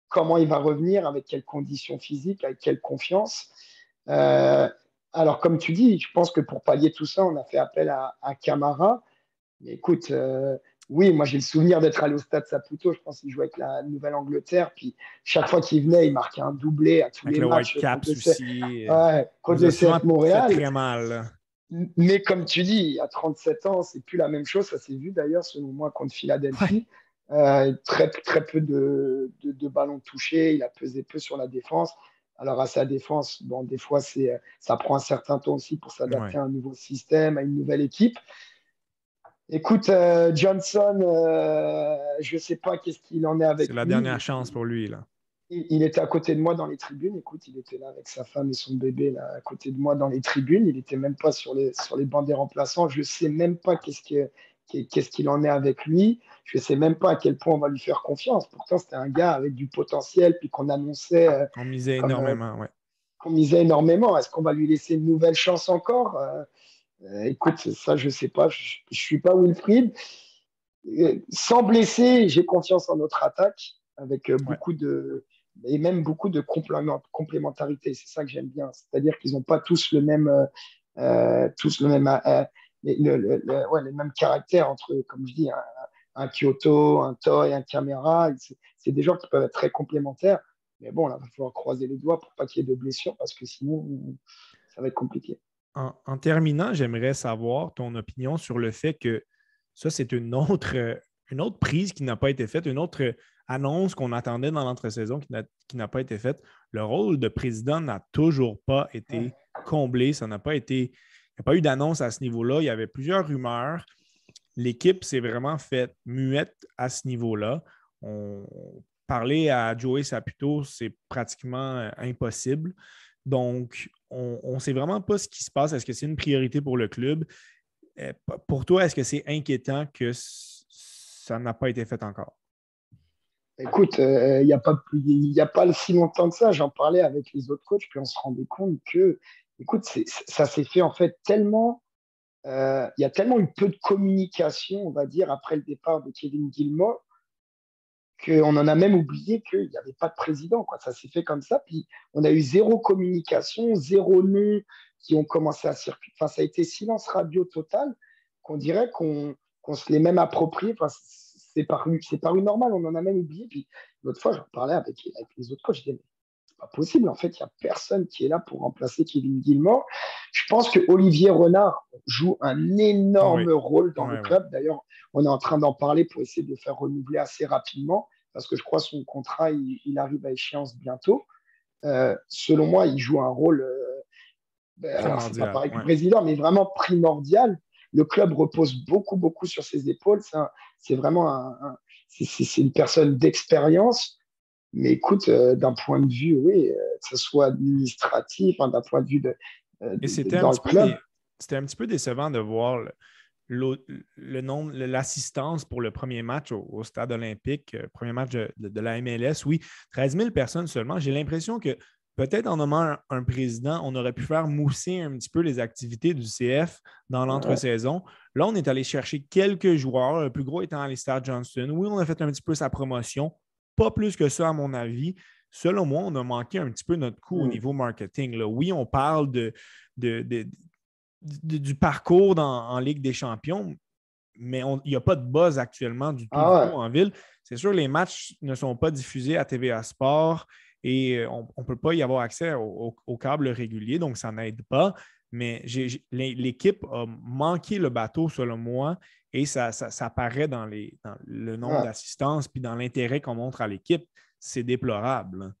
comment il va revenir, avec quelles conditions physiques, avec quelle confiance. Euh, alors, comme tu dis, je pense que pour pallier tout ça, on a fait appel à, Camara. Mais écoute, euh, oui, moi j'ai le souvenir d'être allé au stade Saputo. Je pense qu'il jouait avec la Nouvelle-Angleterre. Puis chaque fois qu'il venait, il marquait un doublé à tous les matchs. White Caps aussi. Ouais, contre le Montréal. Très mal. Mais comme tu dis, à 37 ans, c'est plus la même chose. Ça s'est vu d'ailleurs, selon moi, contre Philadelphie. Euh, très, très peu de, de, ballons touchés. Il a pesé peu sur la défense. Alors, à sa défense, bon, des fois, ça prend un certain temps aussi pour s'adapter à un nouveau système, à une nouvelle équipe. Écoute, euh, Johnson, euh, je ne sais pas qu'est-ce qu'il en est avec C'est la dernière chance pour lui, là. Il, était à côté de moi dans les tribunes. Écoute, il était là avec sa femme et son bébé, là, à côté de moi dans les tribunes. Il n'était même pas sur les, sur les bancs des remplaçants. Je ne sais même pas qu'est-ce qu'est-ce qu'il en est avec lui. Je ne sais même pas à quel point on va lui faire confiance. Pourtant, c'était un gars avec du potentiel, puis qu'on annonçait. Euh, on misait énormément, ouais. Qu'on misait énormément. Est-ce qu'on va lui laisser une nouvelle chance encore euh, écoute, ça, je ne sais pas. Je ne suis pas Wilfried. Euh, sans blesser, j'ai confiance en notre attaque avec euh, beaucoup de et même beaucoup de complémentarité. C'est ça que j'aime bien. C'est-à-dire qu'ils n'ont pas tous le même, tous le même, le, les mêmes caractères entre, comme je dis, un, Kyoto, un Toy, un Camera. C'est des gens qui peuvent être très complémentaires. Mais bon, là, il va falloir croiser les doigts pour pas qu'il y ait de blessures parce que sinon, ça va être compliqué en, terminant, j'aimerais savoir ton opinion sur le fait que ça, c'est une autre, une autre prise qui n'a pas été faite, une autre annonce qu'on attendait dans l'entre-saison qui n'a pas été faite. Le rôle de président n'a toujours pas été comblé. Ça n'a pas été. Il n'y a pas eu d'annonce à ce niveau-là. Il y avait plusieurs rumeurs. L'équipe s'est vraiment faite muette à ce niveau-là. On parler à Joey Saputo, c'est pratiquement euh, impossible. Donc, on ne sait vraiment pas ce qui se passe. Est-ce que c'est une priorité pour le club? Euh, pour toi, est-ce que c'est inquiétant que ça n'a pas été fait encore? Écoute, euh, il n'y a, pas, a pas si longtemps que ça, j'en parlais avec les autres coachs, puis on se rendait compte que, écoute, ça s'est fait en fait tellement, euh, il y a tellement eu peu de communication, on va dire, après le départ de Kevin Gilmore, qu'on en a même oublié qu'il n'y avait pas de président. Quoi. Ça s'est fait comme ça. Puis on a eu zéro communication, zéro nom qui ont commencé à circuler. Enfin, ça a été silence radio total, qu'on dirait qu'on se l'est même approprié. Enfin, c'est paru, paru normal, on en a même oublié. Puis l'autre fois, j'en parlais avec, avec, les autres coachs, je disais, c'est pas possible, en fait, il n'y a personne qui est là pour remplacer Kevin Gilmore. Je pense que Olivier Renard joue un énorme rôle dans le club. D'ailleurs, on est en train d'en parler pour essayer de le faire renouveler assez rapidement parce que je crois que son contrat, il, arrive à échéance bientôt. Euh, selon moi, il joue un rôle, euh, ben, c'est pas pareil que le président, mais vraiment primordial. Le club repose beaucoup, beaucoup sur ses épaules. C'est vraiment un, une personne d'expérience. Mais écoute, euh, d'un point de vue, oui, que ce soit administratif, hein, d'un point de vue de, Et c'était un, un, petit peu décevant de voir le, nombre, l'assistance pour le premier match au, stade olympique, euh, premier match de, la MLS, oui, 13 000 personnes seulement. J'ai l'impression que peut-être en nommant un, président, on aurait pu faire mousser un petit peu les activités du CF dans l'entre-saison. Là, on est allé chercher quelques joueurs, le plus gros étant Alistair Johnston. Oui, on a fait un petit peu sa promotion, pas plus que ça, à mon avis. Selon moi, on a manqué un petit peu notre coup au mm. niveau marketing. Là. Oui, on parle de, de, du, parcours en Ligue des champions, mais il n'y a pas de buzz actuellement du tout, ah en ville. C'est sûr, les matchs ne sont pas diffusés à TVA Sport et euh, on ne peut pas y avoir accès au, câble régulier, donc ça n'aide pas. Mais l'équipe a manqué le bateau, selon moi, et ça, ça, apparaît dans, les, le nombre ah. d'assistances puis dans l'intérêt qu'on montre à l'équipe. C'est déplorable.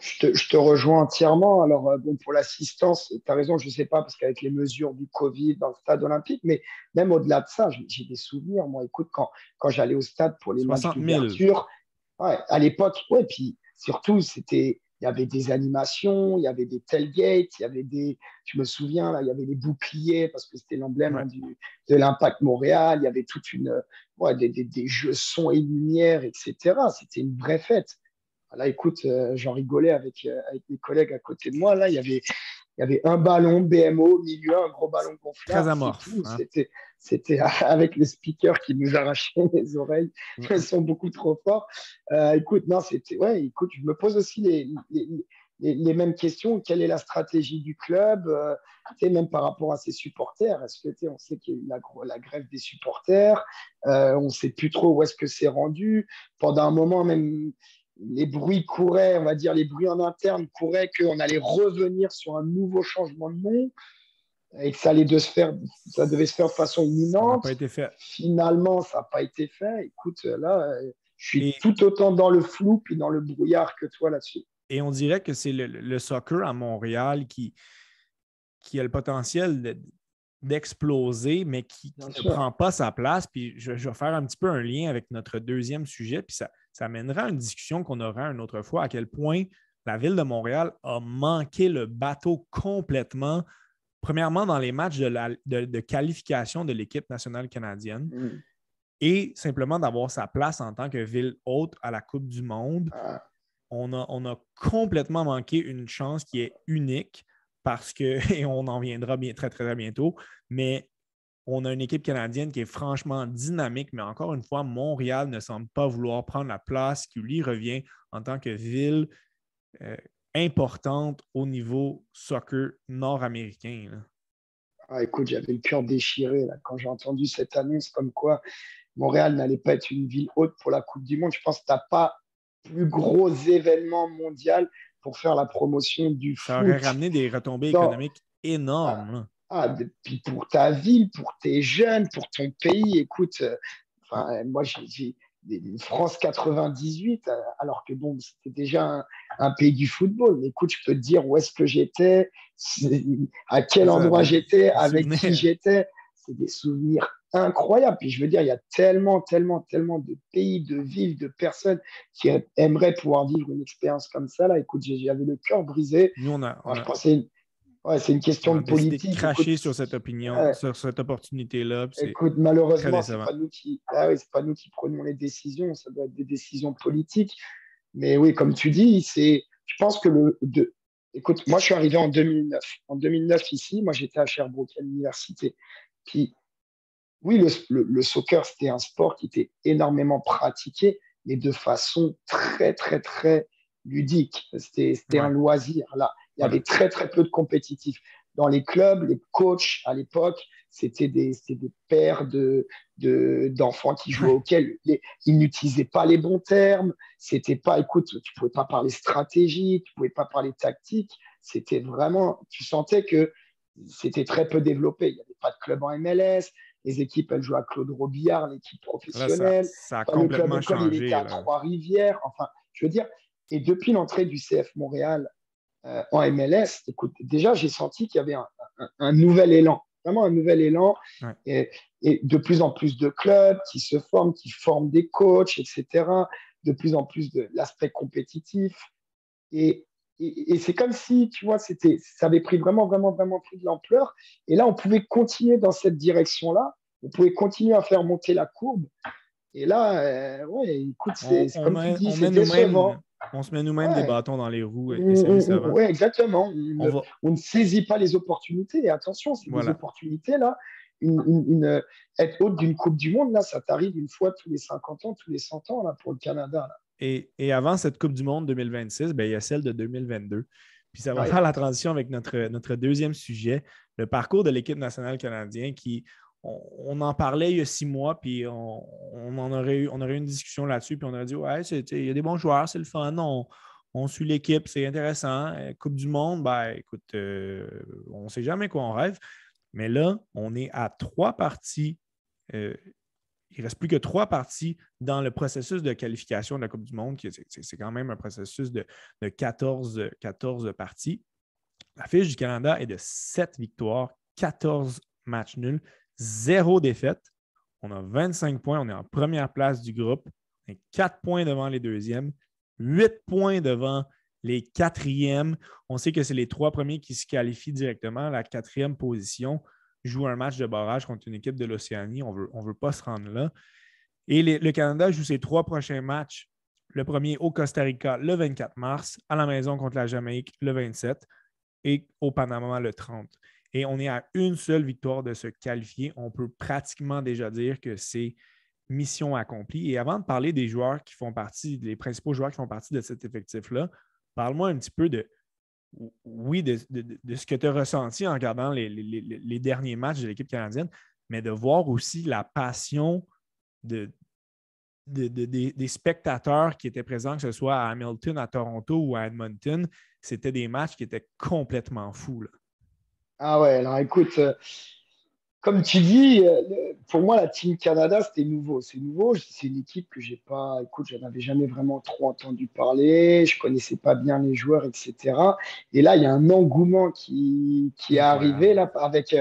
Je te, rejoins entièrement. Alors, euh, bon, pour l'assistance, tu as raison, je ne sais pas, parce qu'avec les mesures du Covid dans le stade olympique, mais même au-delà de ça, j'ai des souvenirs. Moi, écoute, quand, quand j'allais au stade pour les matchs d'ouverture, ouais, à l'époque, ouais, puis surtout, c'était. Il y avait des animations, il y avait des tailgates, il y avait des. Je me souviens, là, il y avait des boucliers parce que c'était l'emblème hein, de l'Impact Montréal. Il y avait toute une. Ouais, des, des, des jeux son et lumière, etc. C'était une vraie fête. Là, écoute, euh, j'en rigolais avec, euh, avec mes collègues à côté de moi. Là, il y avait, il y avait un ballon BMO au milieu, un gros ballon gonflable. Très amorphe. Hein. C'était, [LAUGHS] avec les speakers qui nous arrachaient [LAUGHS] les oreilles. Ils sont beaucoup trop forts. Euh, écoute, non, c'était. Ouais, écoute, je me pose aussi les, les, mêmes questions. Quelle est la stratégie du club euh, Même par rapport à ses supporters? Est-ce que on sait qu'il y a eu la, la grève des supporters euh, On ne sait plus trop où est-ce que c'est rendu. Pendant un moment, même les bruits couraient, on va dire, les bruits en interne couraient qu'on allait revenir sur un nouveau changement de nom et que ça, allait de se faire, ça devait se faire de façon imminente. Ça pas été fait. Finalement, ça n'a pas été fait. Écoute, là, je suis tout autant dans le flou puis dans le brouillard que toi là-dessus. Et on dirait que c'est le, soccer à Montréal qui, qui a le potentiel d'exploser, mais qui, ne prend pas sa place. Puis je, vais faire un petit peu un lien avec notre deuxième sujet, puis ça, ça amènera une discussion qu'on aura une autre fois, à quel point la ville de Montréal a manqué le bateau complètement. Premièrement, dans les matchs de, qualification de l'équipe nationale canadienne. Mm. Et simplement d'avoir sa place en tant que ville haute à la Coupe du Monde. Ah on a, complètement manqué une chance qui est unique parce que, [LAUGHS] et on en viendra bien, très, très, bientôt, mais on a une équipe canadienne qui est franchement dynamique, mais encore une fois, Montréal ne semble pas vouloir prendre la place qui lui revient en tant que ville euh, importante au niveau soccer nord-américain. Ah, écoute, j'avais le cœur déchiré quand j'ai entendu cette annonce comme quoi Montréal n'allait pas être une ville haute pour la Coupe du Monde. Je pense que tu n'as pas plus gros événement mondial pour faire la promotion du foot. Ça aurait ramené des retombées économiques énormes. Ah, puis pour ta ville, pour tes jeunes, pour ton pays, écoute, euh, enfin, moi j'ai France 98, euh, alors que bon, c'était déjà un, pays du football. Mais écoute, je peux te dire où est-ce que j'étais, à quel endroit j'étais, avec qui j'étais. C'est des souvenirs incroyable. Puis je veux dire, il y a tellement, tellement, tellement de pays, de villes, de personnes qui aimeraient pouvoir vivre une expérience comme ça. Là, écoute, j'avais le cœur brisé. Nous, on a. je pensais. Ouais, c'est une question de politique. cracher sur cette opinion, sur cette opportunité-là. Écoute, malheureusement, ce n'est pas, nous qui... ah, oui, pas nous qui prenons les décisions, ça doit être des décisions politiques. Mais oui, comme tu dis, c'est. Je pense que le. De... Écoute, moi, je suis arrivé en 2009. En 2009, ici, moi, j'étais à Sherbrooke, à l'université. Puis, oui, le, soccer, c'était un sport qui était énormément pratiqué, mais de façon très, très, très ludique. C'était un loisir. Là, il y avait très, très peu de compétitifs. Dans les clubs, les coachs à l'époque, c'était des, des pères d'enfants de, qui jouaient auxquels ils n'utilisaient pas les bons termes. C'était pas, écoute, tu pouvais pas parler stratégie, tu pouvais pas parler tactique. C'était vraiment, tu sentais que c'était très peu développé. Il n'y avait pas de club en MLS les équipes, elles jouent à Claude Robillard, l'équipe professionnelle. ça, a complètement le club changé. Il était à Trois-Rivières. Enfin, je veux dire, et depuis l'entrée du CF Montréal euh, en MLS, écoute, déjà, j'ai senti qu'il y avait un, nouvel élan, vraiment un nouvel élan. Et, de plus en plus de clubs qui se forment, qui forment des coachs, etc. De plus en plus de l'aspect compétitif. Et, et, c'est comme si, tu vois, c'était, ça avait pris vraiment, vraiment, vraiment pris de l'ampleur. Et là, on pouvait continuer dans cette direction-là. On pouvait continuer à faire monter la courbe. Et là, euh, ouais, écoute, c'est, comme tu dis, c'est décevant. On se met nous-mêmes des bâtons dans les roues. Oui, exactement. On, ne, saisit pas les opportunités. Et attention, c'est des opportunités là. Une, être hôte d'une Coupe du Monde, là, ça t'arrive une fois tous les 50 ans, tous les 100 ans là, pour le Canada. Là. Et, avant cette Coupe du Monde 2026, ben, il y a celle de 2022. Puis ça va faire la transition avec notre, notre deuxième sujet, le parcours de l'équipe nationale canadienne qui, on, en parlait il y a six mois, puis on, aurait eu, une discussion là-dessus, puis on aurait dit Ouais, il y a des bons joueurs, c'est le fun, on, suit l'équipe, c'est intéressant. Euh, coupe du Monde, ben écoute, euh, on ne sait jamais quoi on rêve. Mais là, on est à trois parties euh, il ne reste plus que trois parties dans le processus de qualification de la Coupe du Monde. C'est quand même un processus de, 14, 14 parties. La fiche du Canada est de 7 victoires, 14 matchs nuls, 0 défaite. On a 25 points. On est en première place du groupe. On est 4 points devant les deuxièmes, 8 points devant les quatrièmes. On sait que c'est les trois premiers qui se qualifient directement. La quatrième position, joue un match de barrage contre une équipe de l'Océanie. On ne veut, on veut pas se rendre là. Et le Canada joue ses trois prochains matchs. Le premier au Costa Rica le 24 mars, à la maison contre la Jamaïque le 27 et au Panama le 30. Et on est à une seule victoire de se qualifier. On peut pratiquement déjà dire que c'est mission accomplie. Et avant de parler des joueurs qui font partie, les principaux joueurs qui font partie de cet effectif-là, parle-moi un petit peu de oui, de, ce que tu as ressenti en regardant les, derniers matchs de l'équipe canadienne, mais de voir aussi la passion de, des spectateurs qui étaient présents, que ce soit à Hamilton, à Toronto ou à Edmonton. C'était des matchs qui étaient complètement fous. Ah ouais, alors écoute, euh, comme tu dis, euh, pour moi, la Team Canada, c'était nouveau. C'est nouveau. C'est une équipe que j'ai pas. Écoute, je n'avais jamais vraiment trop entendu parler. Je connaissais pas bien les joueurs, etc. Et là, il y a un engouement qui, qui est arrivé là, avec,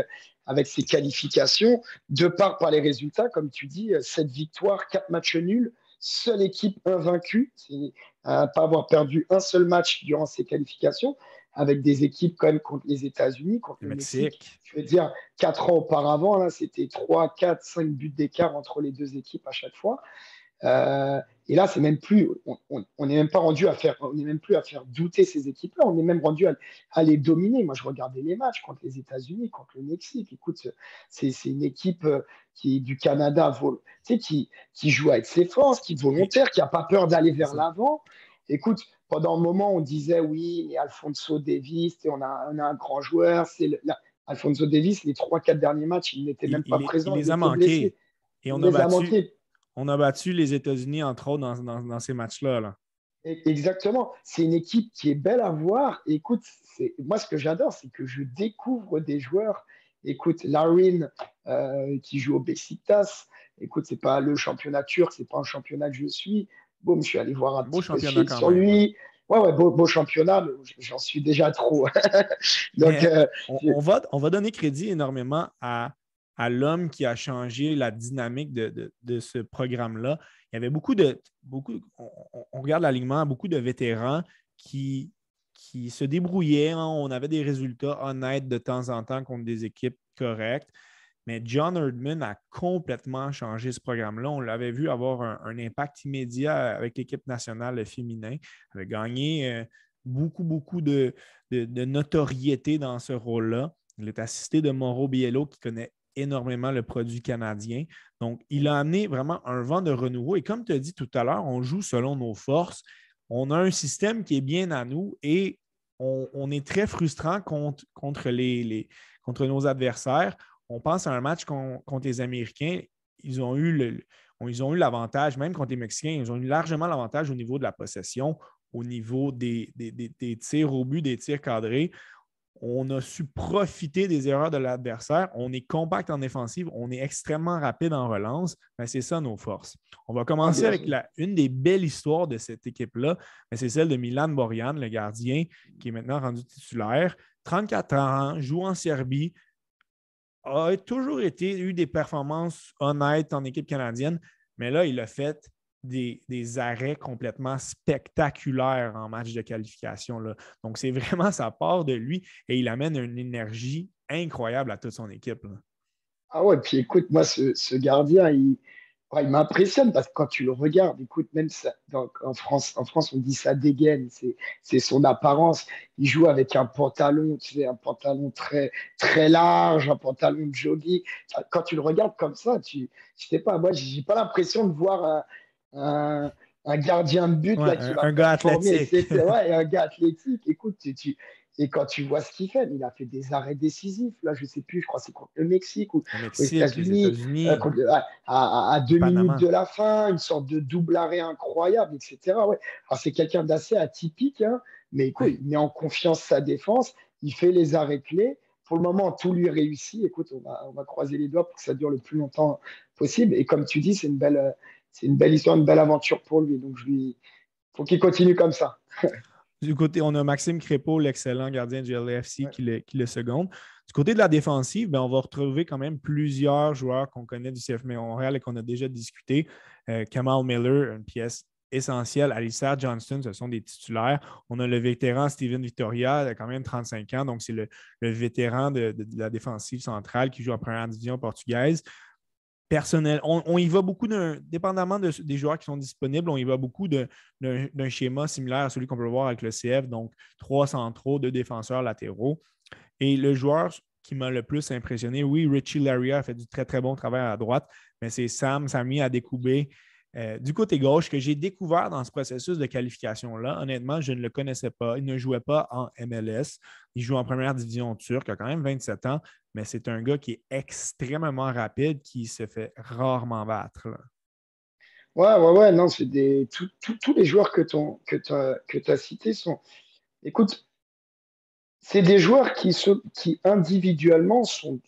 avec ces qualifications, de part par les résultats, comme tu dis, cette victoire, quatre matchs nuls, seule équipe invaincue, à pas avoir perdu un seul match durant ces qualifications avec des équipes quand même contre les États-Unis, contre le Mexique. Je veux dire, quatre ans auparavant, c'était 3, 4, 5 buts d'écart entre les deux équipes à chaque fois. Euh, et là, c'est même plus, on n'est même pas rendu à faire, on même plus à faire douter ces équipes-là. On est même rendu à, les dominer. Moi, je regardais les matchs contre les États-Unis, contre le Mexique. Écoute, c'est une équipe euh, qui du Canada, qui, qui joue avec ses forces, qui est volontaire, qui n'a pas peur d'aller vers l'avant. Écoute, pendant un moment, on disait oui, mais Alfonso Davis, on a, on a un grand joueur. C'est Alfonso Davis, les 3-4 derniers matchs, il n'était même pas présent. Il les a manqués. Et on a, battu, on a battu les États-Unis, entre autres, dans, dans, ces matchs-là. Là. Exactement. C'est une équipe qui est belle à voir. écoute, moi, ce que j'adore, c'est que je découvre des joueurs. Écoute, Larin, euh, qui joue au Besiktas. Écoute, c'est pas le championnat turc, c'est pas un championnat que je suis. Bon, je suis allé voir un beau championnat sur lui. Ouais, ouais, beau, championnat, mais j'en suis déjà trop. [LAUGHS] Donc, euh, on, va, on va donner crédit énormément à, à l'homme qui a changé la dynamique de, ce programme-là. Il y avait beaucoup de. Beaucoup, on, regarde l'alignement, beaucoup de vétérans qui, qui se débrouillaient. Hein. On avait des résultats honnêtes de temps en temps contre des équipes correctes. Mais John Erdman a complètement changé ce programme-là. On l'avait vu avoir un, impact immédiat avec l'équipe nationale féminin. Il avait gagné euh, beaucoup, beaucoup de, notoriété dans ce rôle-là. Il est assisté de Mauro Biello qui connaît énormément le produit canadien. Donc, il a amené vraiment un vent de renouveau. Et comme tu as dit tout à l'heure, on joue selon nos forces. On a un système qui est bien à nous et on, est très frustrant contre nos adversaires on pense à un match contre les Américains, ils ont eu l'avantage, même contre les Mexicains, ils ont eu largement l'avantage au niveau de la possession, au niveau des, tirs au but, des tirs cadrés. On a su profiter des erreurs de l'adversaire. On est compact en défensive, on est extrêmement rapide en relance. mais c'est ça nos forces. On va commencer avec une des belles histoires de cette équipe-là, c'est celle de Milan Borian, le gardien, qui est maintenant rendu titulaire. 34 ans, joue en Serbie, a toujours été, eu des performances honnêtes en équipe canadienne, mais là, il a fait des, arrêts complètement spectaculaires en match de qualification. Donc, c'est vraiment sa part de lui et il amène une énergie incroyable à toute son équipe. Ah ouais, puis écoute, moi, ce gardien, il, il m'impressionne parce que quand tu le regardes, écoute, même ça, en, France, en France, on dit ça dégaine, c'est son apparence. Il joue avec un pantalon, tu sais, un pantalon très, très large, un pantalon de jogging. Quand tu le regardes comme ça, tu, je sais pas, moi, j'ai pas l'impression de voir un, un, gardien de but là, qui un, va un gars athlétique. Ouais, un gars athlétique. Écoute, tu, tu, et quand tu vois ce qu'il fait, il a fait des arrêts décisifs. Là, je ne sais plus, je crois que c'est contre le Mexique ou les États-Unis, euh, à, deux minutes de la fin, une sorte de double arrêt incroyable, etc. Ouais. Alors, c'est quelqu'un d'assez atypique, hein, mais écoute, il met en confiance sa défense, il fait les arrêts clés. Pour le moment, tout lui réussit. Écoute, on va, on va croiser les doigts pour que ça dure le plus longtemps possible. Et comme tu dis, c'est une belle, c'est une belle histoire, une belle aventure pour lui. Donc, je lui, faut qu'il continue comme ça. [LAUGHS] Du côté, on a Maxime Crépeau, l'excellent gardien du LFC, qui, le, qui, le, seconde. Du côté de la défensive, ben, on va retrouver quand même plusieurs joueurs qu'on connaît du CF Montréal et qu'on a déjà discuté. Euh, Kamal Miller, une pièce essentielle. Alistair Johnston, ce sont des titulaires. On a le vétéran Steven Victoria, il a quand même 35 ans, donc c'est le, vétéran de, la défensive centrale qui joue en première division portugaise personnel. On, y va beaucoup, dépendamment des joueurs qui sont disponibles, on y va beaucoup d'un schéma similaire à celui qu'on peut voir avec le CF, donc trois centraux, deux défenseurs latéraux. Et le joueur qui m'a le plus impressionné, oui, Richie Laria a fait du très, très bon travail à droite, mais c'est Sam Sami Adekoube Euh, du côté gauche, que j'ai découvert dans ce processus de qualification-là, honnêtement, je ne le connaissais pas. Il ne jouait pas en MLS. Il joue en première division turque, il a quand même 27 ans, mais c'est un gars qui est extrêmement rapide, qui se fait rarement battre. Ouais, ouais, ouais, non, c'est des. Tous les joueurs que tu as, que as cités sont. Écoute, c'est des joueurs qui, qui individuellement sont,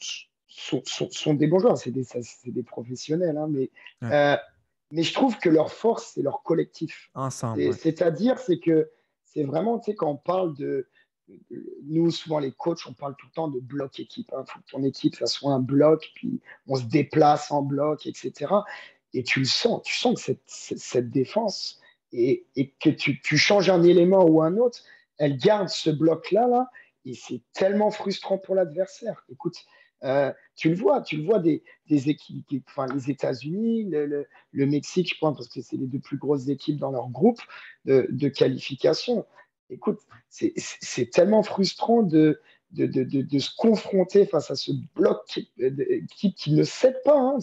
sont, des bons joueurs, c'est des, des, professionnels, hein, mais, euh, mais je trouve que leur force, c'est leur collectif. Ensemble. C'est-à-dire, c'est que c'est vraiment, tu sais, quand on parle de, Nous, souvent, les coachs, on parle tout le temps de bloc équipe. Il hein. faut que ton équipe, ça soit un bloc, puis on se déplace en bloc, etc. Et tu le sens, tu sens que cette, défense, et, que tu, changes un élément ou un autre, elle garde ce bloc-là, là, et c'est tellement frustrant pour l'adversaire. Écoute, euh, tu le vois, tu le vois des, équipes, enfin les États-Unis, le, Mexique, je pense, parce que c'est les deux plus grosses équipes dans leur groupe de qualification. Écoute, c'est tellement frustrant de, de, de, de, se confronter face à ce bloc qui, qui ne cède pas. Hein.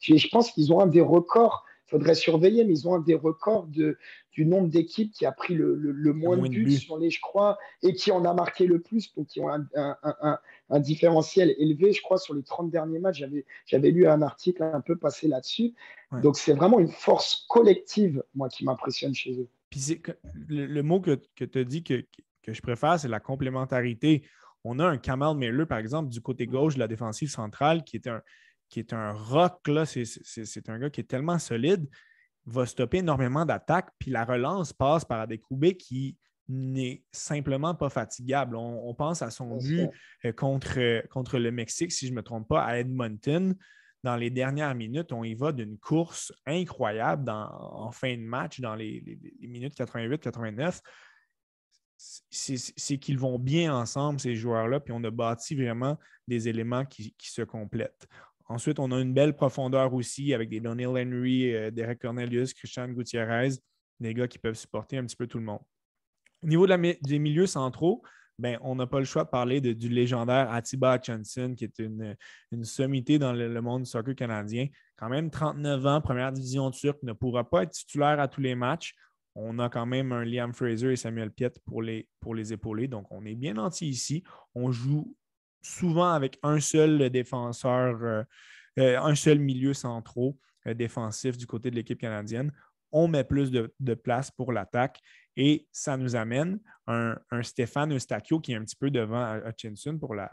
Je pense qu'ils ont un des records faudrait surveiller, mais ils ont un des records de, du nombre d'équipes qui a pris le, le, moins, de buts, sur les, je crois, et qui en a marqué le plus, donc qui ont un, un, un, différentiel élevé, je crois, sur les 30 derniers matchs. J'avais, j'avais lu un article un peu passé là-dessus. Donc c'est vraiment une force collective, moi, qui m'impressionne chez eux. Puis le, le, mot que, que tu as dit que, que je préfère, c'est la complémentarité. On a un Kamal Miller, par exemple, du côté gauche de la défensive centrale, qui est un, qui est un rock, c'est un gars qui est tellement solide, va stopper énormément d'attaques, puis la relance passe par Adekoube qui n'est simplement pas fatigable. On, pense à son but euh, contre, contre le Mexique, si je ne me trompe pas, à Edmonton. Dans les dernières minutes, on y va d'une course incroyable en fin de match, dans les, minutes 88-89 c'est qu'ils vont bien ensemble, ces joueurs-là, puis on a bâti vraiment des éléments qui, se complètent. Ensuite, on a une belle profondeur aussi avec des Donnell Henry, euh, Derek Cornelius, Christian Gutiérrez, des gars qui peuvent supporter un petit peu tout le monde. Au niveau des milieux centraux, ben, on n'a pas le choix de parler du légendaire Atiba Hutchinson, qui est une, sommité dans le, monde du soccer canadien. Quand même 39 ans, première division turque, ne pourra pas être titulaire à tous les matchs. On a quand même un Liam Fraser et Samuel Piet pour les, pour les épauler. Donc, on est bien nanti ici. On joue souvent avec un seul défenseur, euh, euh, un seul milieu centraux euh, défensif du côté de l'équipe canadienne. On met plus de, place pour l'attaque et ça nous amène un, un Stéphane Eustachio qui est un petit peu devant Hutchinson pour la,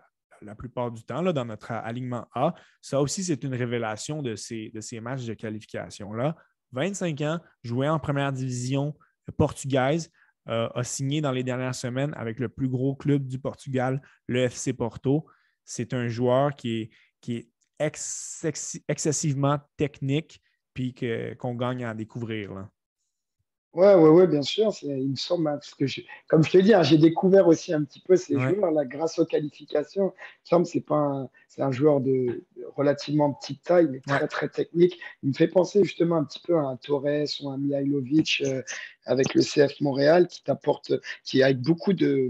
plupart du temps là, dans notre alignement A. Ça aussi, c'est une révélation de ces, de ces matchs de qualification-là. 25 ans, joué en première division portugaise, euh, a signé dans les dernières semaines avec le plus gros club du Portugal, le FC Porto. C'est un joueur qui est, qui est excessivement technique puis qu'on gagne à découvrir. Là. Ouais, ouais, ouais, bien sûr. Il me semble, hein, parce que comme je te dis, hein, j'ai découvert aussi un petit peu ces joueurs là, grâce aux qualifications. Il me semble que c'est pas un, c'est un joueur de relativement petite taille, mais très très technique. Il me fait penser justement un petit peu à un Torres ou un Mihailovic euh, avec le CF Montréal qui t'apporte, qui avec beaucoup de,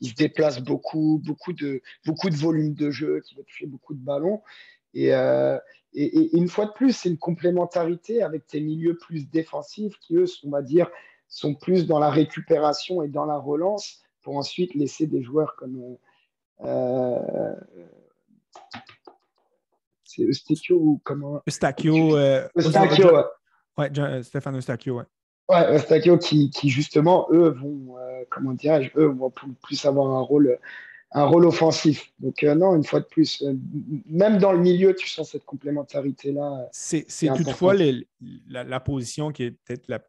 il se déplace beaucoup, beaucoup de, beaucoup de volume de jeu, qui va toucher beaucoup de ballons. Et, euh, et, une fois de plus, c'est une complémentarité avec tes milieux plus défensifs qui, eux, on va dire, sont plus dans la récupération et dans la relance pour ensuite laisser des joueurs comme. Euh, c'est Eustachio ou comment? Eustachio. Euh, Eustachio, ouais. ouais. Euh, Stéphane Eustachio, ouais. Ouais, Eustachio qui, qui, justement, eux, vont, comment dirais-je, eux vont plus avoir un rôle un rôle offensif. Donc euh, non, une fois de plus, euh, même dans le milieu, tu sens cette complémentarité-là. C'est toutefois la, position qui est peut-être la,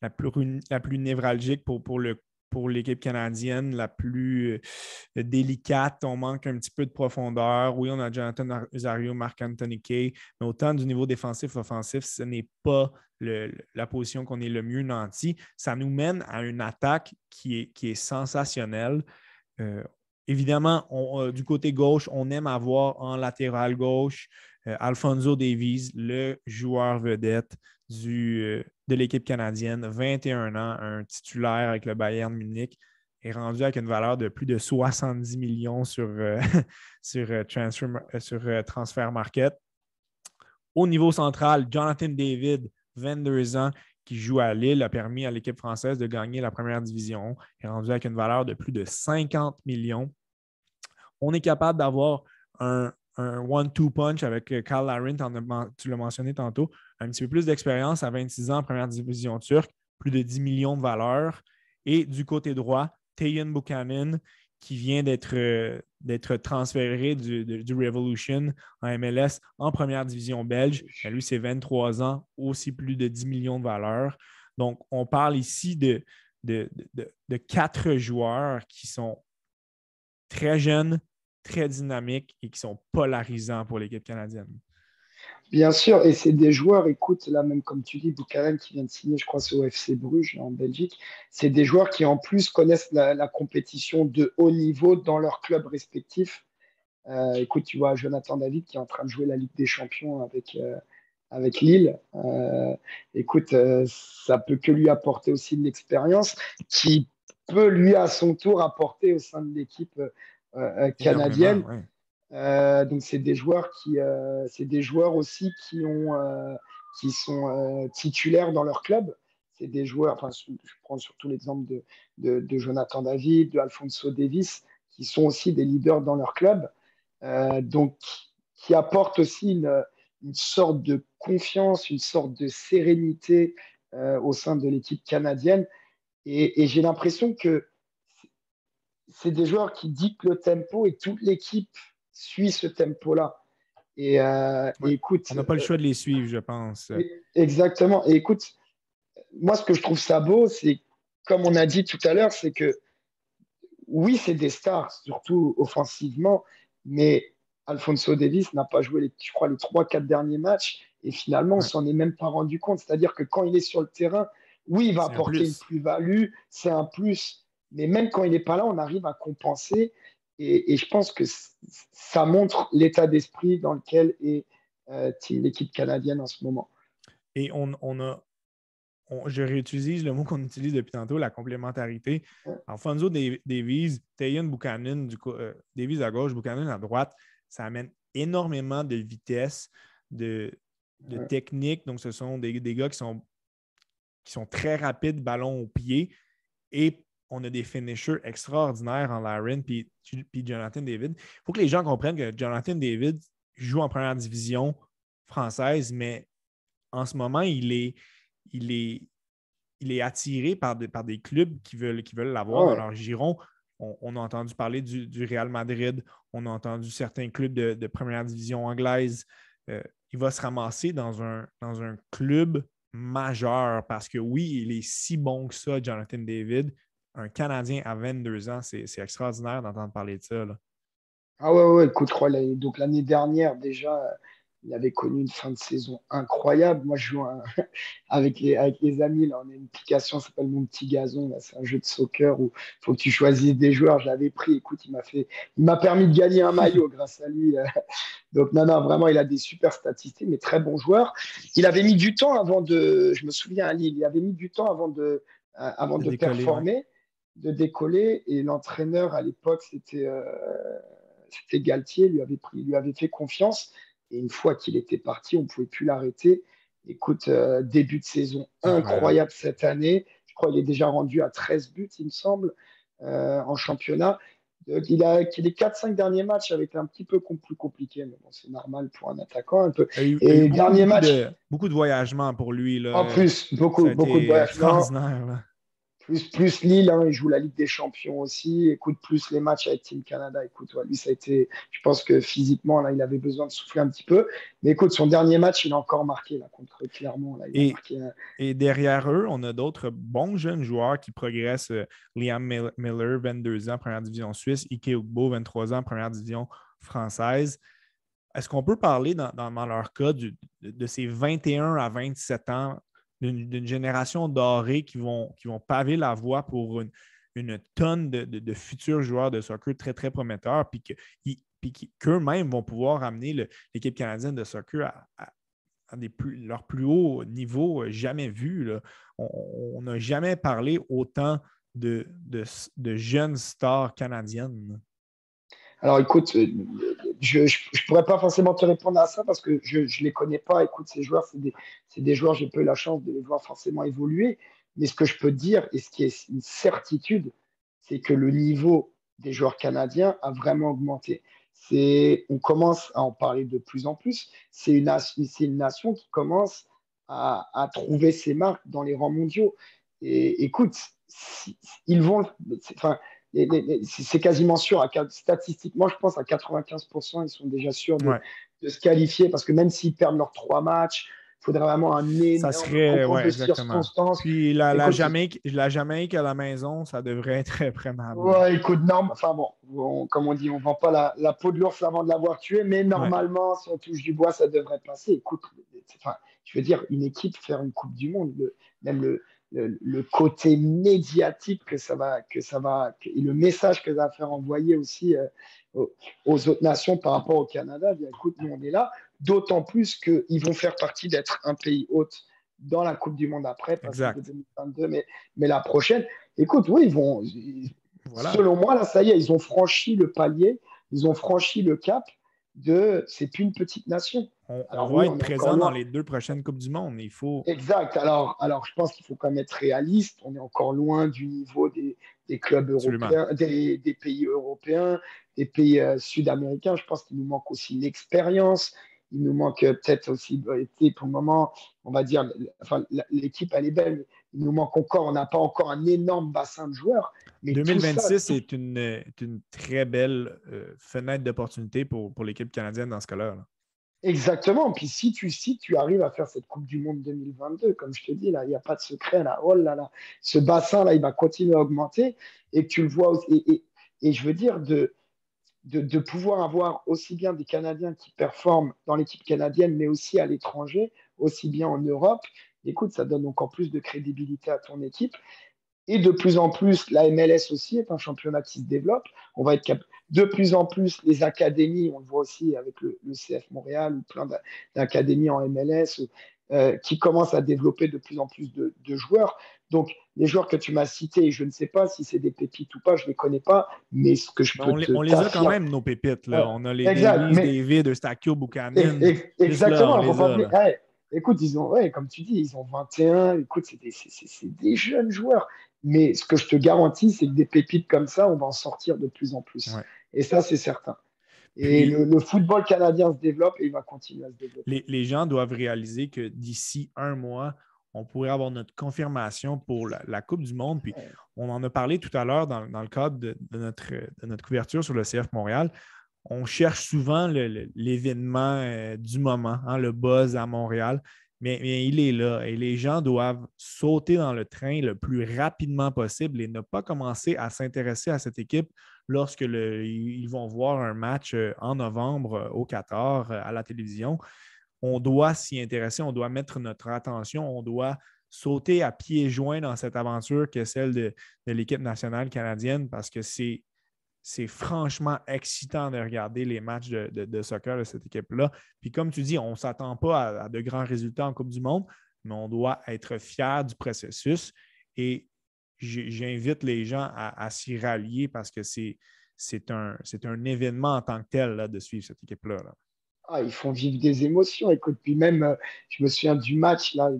la, plus, la plus névralgique pour, pour le pour l'équipe canadienne la plus euh, délicate. On manque un petit peu de profondeur. Oui, on a Jonathan Azario, Marc-Anthony Kay, mais autant du niveau défensif-offensif, ce n'est pas la position qu'on est le mieux nanti. Ça nous mène à une attaque qui est, qui est sensationnelle. Évidemment, euh, du côté gauche, on aime avoir en latéral gauche euh, Alfonso Davies, le joueur vedette euh, de l'équipe canadienne, 21 ans, un titulaire avec le Bayern Munich, est rendu avec une valeur de plus de 70 millions sur, [LAUGHS] sur, transfer, sur Transfer Market. Au niveau central, Jonathan David, 22 ans, qui joue à Lille, a permis à l'équipe française de gagner la première division. Est rendu avec une valeur de plus de 50 millions. On est capable d'avoir un, one-two punch avec euh, Carl Larin, tu l'as mentionné tantôt, un petit peu plus d'expérience à 26 ans en première division turque, plus de 10 millions de valeurs. Et du côté droit, Tayan Buchanan, qui vient d'être euh, transféré du, du, Revolution en MLS en première division belge. lui, c'est 23 ans, aussi plus de 10 millions de valeurs. Donc, on parle ici de, de, de quatre joueurs qui sont très jeunes, très dynamiques et qui sont polarisants pour l'équipe canadienne. Bien sûr, et c'est des joueurs, écoute, là même comme tu dis, Buchanan qui vient de signer, je crois, c'est au FC Bruges en Belgique, c'est des joueurs qui en plus connaissent la, compétition de haut niveau dans leur club respectif. Euh, écoute, tu vois Jonathan David qui est en train de jouer la Ligue des Champions avec, euh, avec Lille. Euh, écoute, ça peut que lui apporter aussi de l'expérience qui peut lui à son tour apporter au sein de l'équipe canadienne. Euh, donc c'est des joueurs qui, euh, c'est des joueurs aussi qui ont, euh, qui sont titulaires dans leur club. C'est des joueurs. Enfin, je prends surtout l'exemple de, Jonathan David, de Alfonso Davis, qui sont aussi des leaders dans leur club. donc qui apportent aussi une, une, sorte de confiance, une sorte de sérénité au sein de l'équipe canadienne. Et, et j'ai l'impression que c'est des joueurs qui dictent le tempo et toute l'équipe suit ce tempo-là. Et, euh, écoute. On n'a pas le choix de les suivre, je pense. Exactement. Et écoute, moi, ce que je trouve ça beau, c'est, comme on a dit tout à l'heure, c'est que oui, c'est des stars, surtout offensivement, mais Alfonso Davis n'a pas joué, les, je crois, les trois, quatre derniers matchs. Et finalement, on s'en est même pas rendu compte. C'est-à-dire que quand il est sur le terrain, oui, il va apporter une plus-value, c'est un plus. Mais même quand il n'est pas là, on arrive à compenser. Et, je pense que ça montre l'état d'esprit dans lequel est euh, l'équipe canadienne en ce moment. Et on, a, je réutilise le mot qu'on utilise depuis tantôt, la complémentarité. Alfonso Davies, Tayan Buchanan, du coup, euh, Davies à gauche, Buchanan à droite, ça amène énormément de vitesse, de, technique. Donc, ce sont des, des, gars qui sont, qui sont très rapides, ballon au pied. Et on a des finishers extraordinaires en Laren puis, Jonathan David. Il faut que les gens comprennent que Jonathan David joue en première division française, mais en ce moment, il est, il est, il est attiré par, par des clubs qui veulent, qui veulent l'avoir dans leur giron. On, a entendu parler du, Real Madrid, on a entendu certains clubs de, première division anglaise. Euh, il va se ramasser dans un, dans un club majeur parce que oui, il est si bon que ça, Jonathan David, un Canadien à 22 ans, c'est extraordinaire d'entendre parler de ça. Ah ouais, ouais, écoute, donc l'année dernière, déjà, il avait connu une fin de saison incroyable. Moi, je joue [LAUGHS] avec, les, avec les amis. Là, on a une application qui s'appelle Mon Petit Gazon. C'est un jeu de soccer où il faut que tu choisisses des joueurs. Je l'avais pris. Écoute, il m'a fait, il m'a permis de gagner un maillot [LAUGHS] grâce à lui. Donc, non, non, vraiment, il a des super statistiques, mais très bon joueur. Il avait mis du temps avant de, je me souviens à Lille, il avait mis du temps avant de, avant de, performer de décoller. Et l'entraîneur à l'époque, c'était euh, Galtier, lui avait, pris, lui avait fait confiance. Et une fois qu'il était parti, on ne pouvait plus l'arrêter. Écoute, euh, début de saison incroyable cette année. Je crois qu'il est déjà rendu à 13 buts, il me semble, euh, en championnat. il a les 4-5 derniers matchs avec un petit peu plus compliqué, mais bon, c'est normal pour un attaquant un peu. Et, dernier match. beaucoup de voyagements pour lui. Là. En plus, beaucoup, beaucoup de voyagements. Plus, plus Lille, hein, il joue la Ligue des Champions aussi. Écoute, plus les matchs avec Team Canada. Écoute, lui, ça a été. Je pense que physiquement, là, il avait besoin de souffler un petit peu. Mais écoute, son dernier match, il a encore marqué là, contre Clermont. et, et, derrière eux, on a d'autres bons jeunes joueurs qui progressent. Euh, Liam Miller, 22 ans, première division suisse. Ike Ugbo, 23 ans, première division française. Est-ce qu'on peut parler dans, dans, leur cas de, de, ces 21 à 27 ans d'une génération dorée qui vont, qui paver la voie pour une, tonne de, futurs joueurs de soccer très, très prometteurs, puis qu'eux-mêmes vont pouvoir amener l'équipe canadienne de soccer à, des plus, leur plus haut niveau jamais vu. On n'a jamais parlé autant de, jeunes stars canadiennes. Alors écoute, euh, je ne pourrais pas forcément te répondre à ça parce que je ne les connais pas. Écoute, ces joueurs, c'est des, des, joueurs, j'ai pas eu la chance de les voir forcément évoluer. Mais ce que je peux dire, et ce qui est une certitude, c'est que le niveau des joueurs canadiens a vraiment augmenté. On commence à en parler de plus en plus. C'est une, une nation qui commence à, à, trouver ses marques dans les rangs mondiaux. Et écoute, ils vont. C'est quasiment sûr. statistiquement, je pense à 95%, ils sont déjà sûrs de, se qualifier parce que même s'ils perdent leurs trois matchs, il faudrait vraiment un énorme ça serait, ouais, exactement. Puis la, la, Jamaïque, la Jamaïque à la maison, ça devrait être très prenable. Ouais, écoute, non, enfin bon, comme on dit, on ne vend pas la, peau de l'ours avant de l'avoir tué, mais normalement, si on touche du bois, ça devrait passer. Écoute, enfin, je veux dire, une équipe faire une Coupe du Monde, même le, le, côté médiatique que ça va, que ça va, et le message que ça va faire envoyer aussi euh, aux, autres nations par rapport au Canada. Bien, écoute, nous on est là, d'autant plus qu'ils vont faire partie d'être un pays hôte dans la Coupe du Monde après, pas 2022, mais, mais la prochaine. Écoute, oui, ils vont. Selon moi, là, ça y est, ils ont franchi le palier, ils ont franchi le cap de c'est plus une petite nation. On, alors, va être présent dans les deux prochaines Coupes du Monde. Il faut... Exact. Alors, alors je pense qu'il faut quand même être réaliste. On est encore loin du niveau des, clubs européens, des, pays européens, des pays euh, sud-américains. Je pense qu'il nous manque aussi l'expérience. Il nous manque euh, peut-être aussi, bah, pour le moment, on va dire, enfin, l'équipe, elle est belle. Il nous manque encore, on n'a pas encore un énorme bassin de joueurs. 2026 est une, une, très belle euh, fenêtre d'opportunité pour, pour l'équipe canadienne dans ce cas-là. Exactement. Puis si tu, si tu arrives à faire cette Coupe du Monde 2022, comme je te dis, là, il n'y a pas de secret. Là. Oh là là, ce bassin-là, il va continuer à augmenter. Et tu le vois. Et, et, je veux dire, de, de, de, pouvoir avoir aussi bien des Canadiens qui performent dans l'équipe canadienne, mais aussi à l'étranger, aussi bien en Europe, écoute, ça donne encore plus de crédibilité à ton équipe. Et de plus en plus, la MLS aussi est un championnat qui se développe. On va être de plus en plus les académies, on le voit aussi avec le, CF Montréal ou plein d'académies en MLS euh, qui commencent à développer de plus en plus de, joueurs. Donc, les joueurs que tu m'as cités, je ne sais pas si c'est des pépites ou pas, je ne les connais pas, mais ce que je peux on, te on les a quand même, nos pépites. Là. on a les Davis, David, Stakio, Buchanan. Exactement. écoute, ils ont, ouais, comme tu dis, ils ont 21. Écoute, c'est des, des, jeunes joueurs. Mais ce que je te garantis, c'est que des pépites comme ça, on va en sortir de plus en plus. Et ça, c'est certain. Et le, football canadien se développe et il va continuer à se développer. Les, gens doivent réaliser que d'ici un mois, on pourrait avoir notre confirmation pour la, Coupe du Monde. Puis on en a parlé tout à l'heure dans, le cadre de, notre, de notre couverture sur le CF Montréal. On cherche souvent l'événement euh, du moment, hein, le buzz à Montréal mais, il est là et les gens doivent sauter dans le train le plus rapidement possible et ne pas commencer à s'intéresser à cette équipe lorsque ils vont voir un match euh, en novembre euh, au Qatar à la télévision. On doit s'y intéresser, on doit mettre notre attention, on doit sauter à pieds joints dans cette aventure qui est celle de l'équipe nationale canadienne parce que c'est franchement excitant de regarder les matchs de, soccer de cette équipe-là. Puis comme tu dis, on ne s'attend pas à, de grands résultats en Coupe du Monde, mais on doit être fier du processus. Et j'invite les gens à, s'y rallier parce que c'est un événement en tant que tel de suivre cette équipe-là. Ah, ils font vivre des émotions. Écoute, puis même, euh, je me souviens du match, là,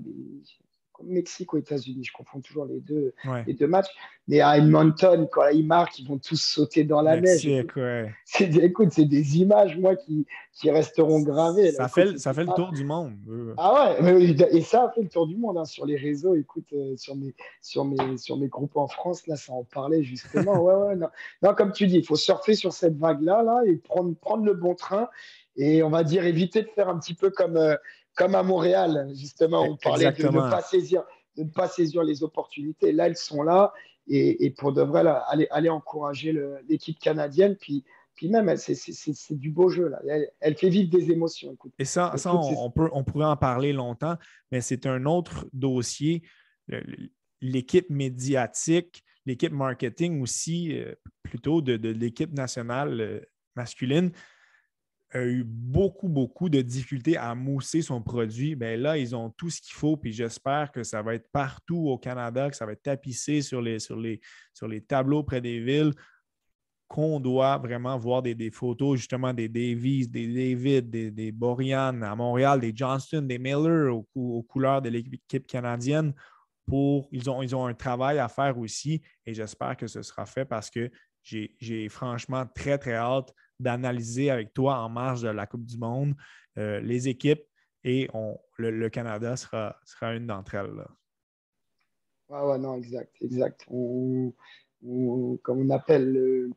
Mexique ou États-Unis, je confonds toujours les deux, les deux matchs. Mais à Edmonton, quand ils marquent, ils vont tous sauter dans la neige. [LAUGHS] C'est écoute, c'est des images, moi, qui, qui resteront gravées. Ça, fait, ça fait le tour du monde. Ah ouais, et ça a fait le tour du monde hein, sur les réseaux. Écoute, euh, sur, mes, sur, mes, sur mes groupes en France, là, ça en parlait justement. [LAUGHS] ouais, ouais, non. non. comme tu dis, il faut surfer sur cette vague-là là, et prendre, prendre le bon train. Et on va dire éviter de faire un petit peu comme. Euh, comme à Montréal, justement, on parlait de ne pas, saisir, de pas saisir les opportunités. Là, elles sont là. Et, pour de vrai, aller, aller encourager l'équipe canadienne. Puis, puis même, c'est du beau jeu. Là. Elle, fait vivre des émotions. Et ça, ça on, peut, on pourrait en parler longtemps, mais c'est un autre dossier. L'équipe médiatique, l'équipe marketing aussi, euh, plutôt de, de l'équipe nationale euh, masculine, a eu beaucoup, beaucoup de difficultés à mousser son produit, bien là, ils ont tout ce qu'il faut. Puis j'espère que ça va être partout au Canada, que ça va être tapissé sur les, sur les, sur les tableaux près des villes, qu'on doit vraiment voir des, photos justement des Davies, des David, des, des Borian à Montréal, des Johnston, des Miller aux, couleurs de l'équipe canadienne. Pour, ils, ont, ils ont un travail à faire aussi et j'espère que ce sera fait parce que j'ai franchement très, très hâte d'analyser avec toi en marge de la Coupe du Monde euh, les équipes et on, le, Canada sera, sera une d'entre elles. Là. Ouais, ouais, non, exact, exact. On, comme on appelle,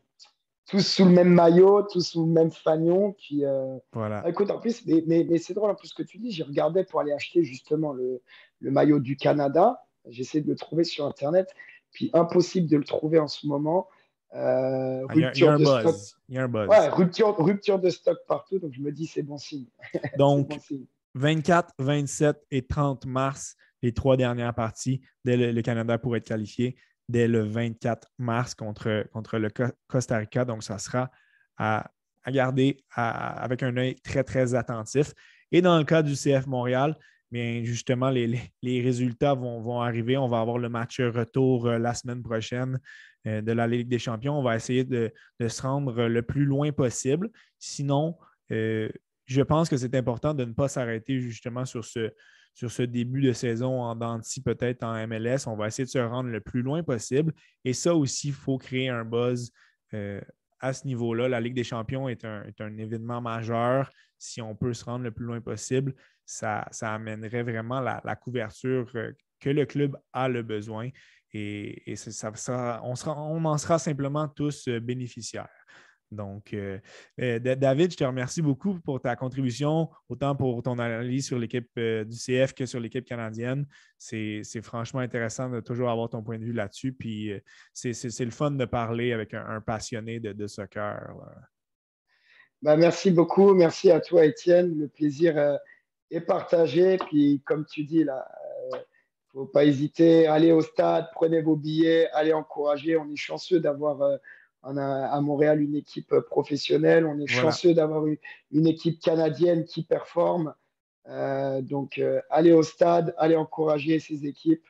tous sous le même maillot, tous sous le même fanion. Puis, euh, voilà. Ah, écoute, en plus, mais, mais, c'est drôle en plus ce que tu dis. J'ai regardé pour aller acheter justement le, le maillot du Canada. J'essaie de le trouver sur Internet. Puis impossible de le trouver en ce moment. Euh, il, y a, un buzz. il y a un buzz. Ouais, rupture, rupture de stock partout. Donc je me dis, c'est bon signe. [LAUGHS] Donc, 24, 27 et 30 mars, les trois dernières parties, dès le, Canada pour être qualifié dès le 24 mars contre, contre le Costa Rica. Donc, ça sera à, garder avec un œil très, très attentif. Et dans le cas du CF Montréal, bien justement, les, résultats vont, vont, arriver. On va avoir le match retour euh, la semaine prochaine de la Ligue des Champions. On va essayer de, se rendre le plus loin possible. Sinon, euh, je pense que c'est important de ne pas s'arrêter justement sur ce, début de saison en Danti, peut-être en MLS. On va essayer de se rendre le plus loin possible. Et ça aussi, il faut créer un buzz euh, à ce niveau-là. La Ligue des champions est un, événement majeur. Si on peut se rendre le plus loin possible, ça, amènerait vraiment la, couverture euh, que le club a le besoin. Et, on, on en sera simplement tous euh, bénéficiaires. Donc, euh, euh, David, je te remercie beaucoup pour ta contribution, autant pour ton analyse sur l'équipe du CF que sur l'équipe canadienne. C'est franchement intéressant de toujours avoir ton point de vue là-dessus. Puis, c'est le fun de parler avec un, passionné de, soccer. Ben, merci beaucoup. Merci à toi, Étienne. Le plaisir est partagé. Puis, comme tu dis, là, faut pas hésiter. Allez au stade, prenez vos billets, allez encourager. On est chanceux d'avoir a à Montréal une équipe professionnelle. On est chanceux d'avoir une, équipe canadienne qui performe. Euh, donc, euh, allez au stade, allez encourager ces équipes,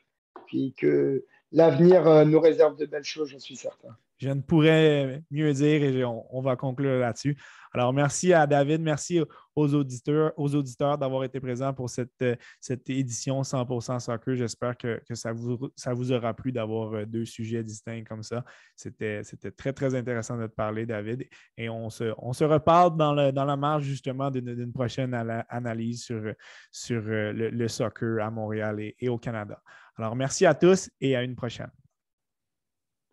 puis que l'avenir euh, nous réserve de belles choses, j'en suis certain. Je ne pourrais mieux dire et on, va conclure là-dessus. Alors, merci à David, merci aux auditeurs, aux auditeurs d'avoir été présents pour cette, cette édition 100% soccer. J'espère que, ça, vous, ça vous aura plu d'avoir euh, deux sujets distincts comme ça. C'était très, très intéressant de te parler, David. Et on se, on se reparle dans, le, dans la marge justement d'une prochaine analyse sur, sur euh, le, soccer à Montréal et au Canada. Alors, merci à tous et à une prochaine.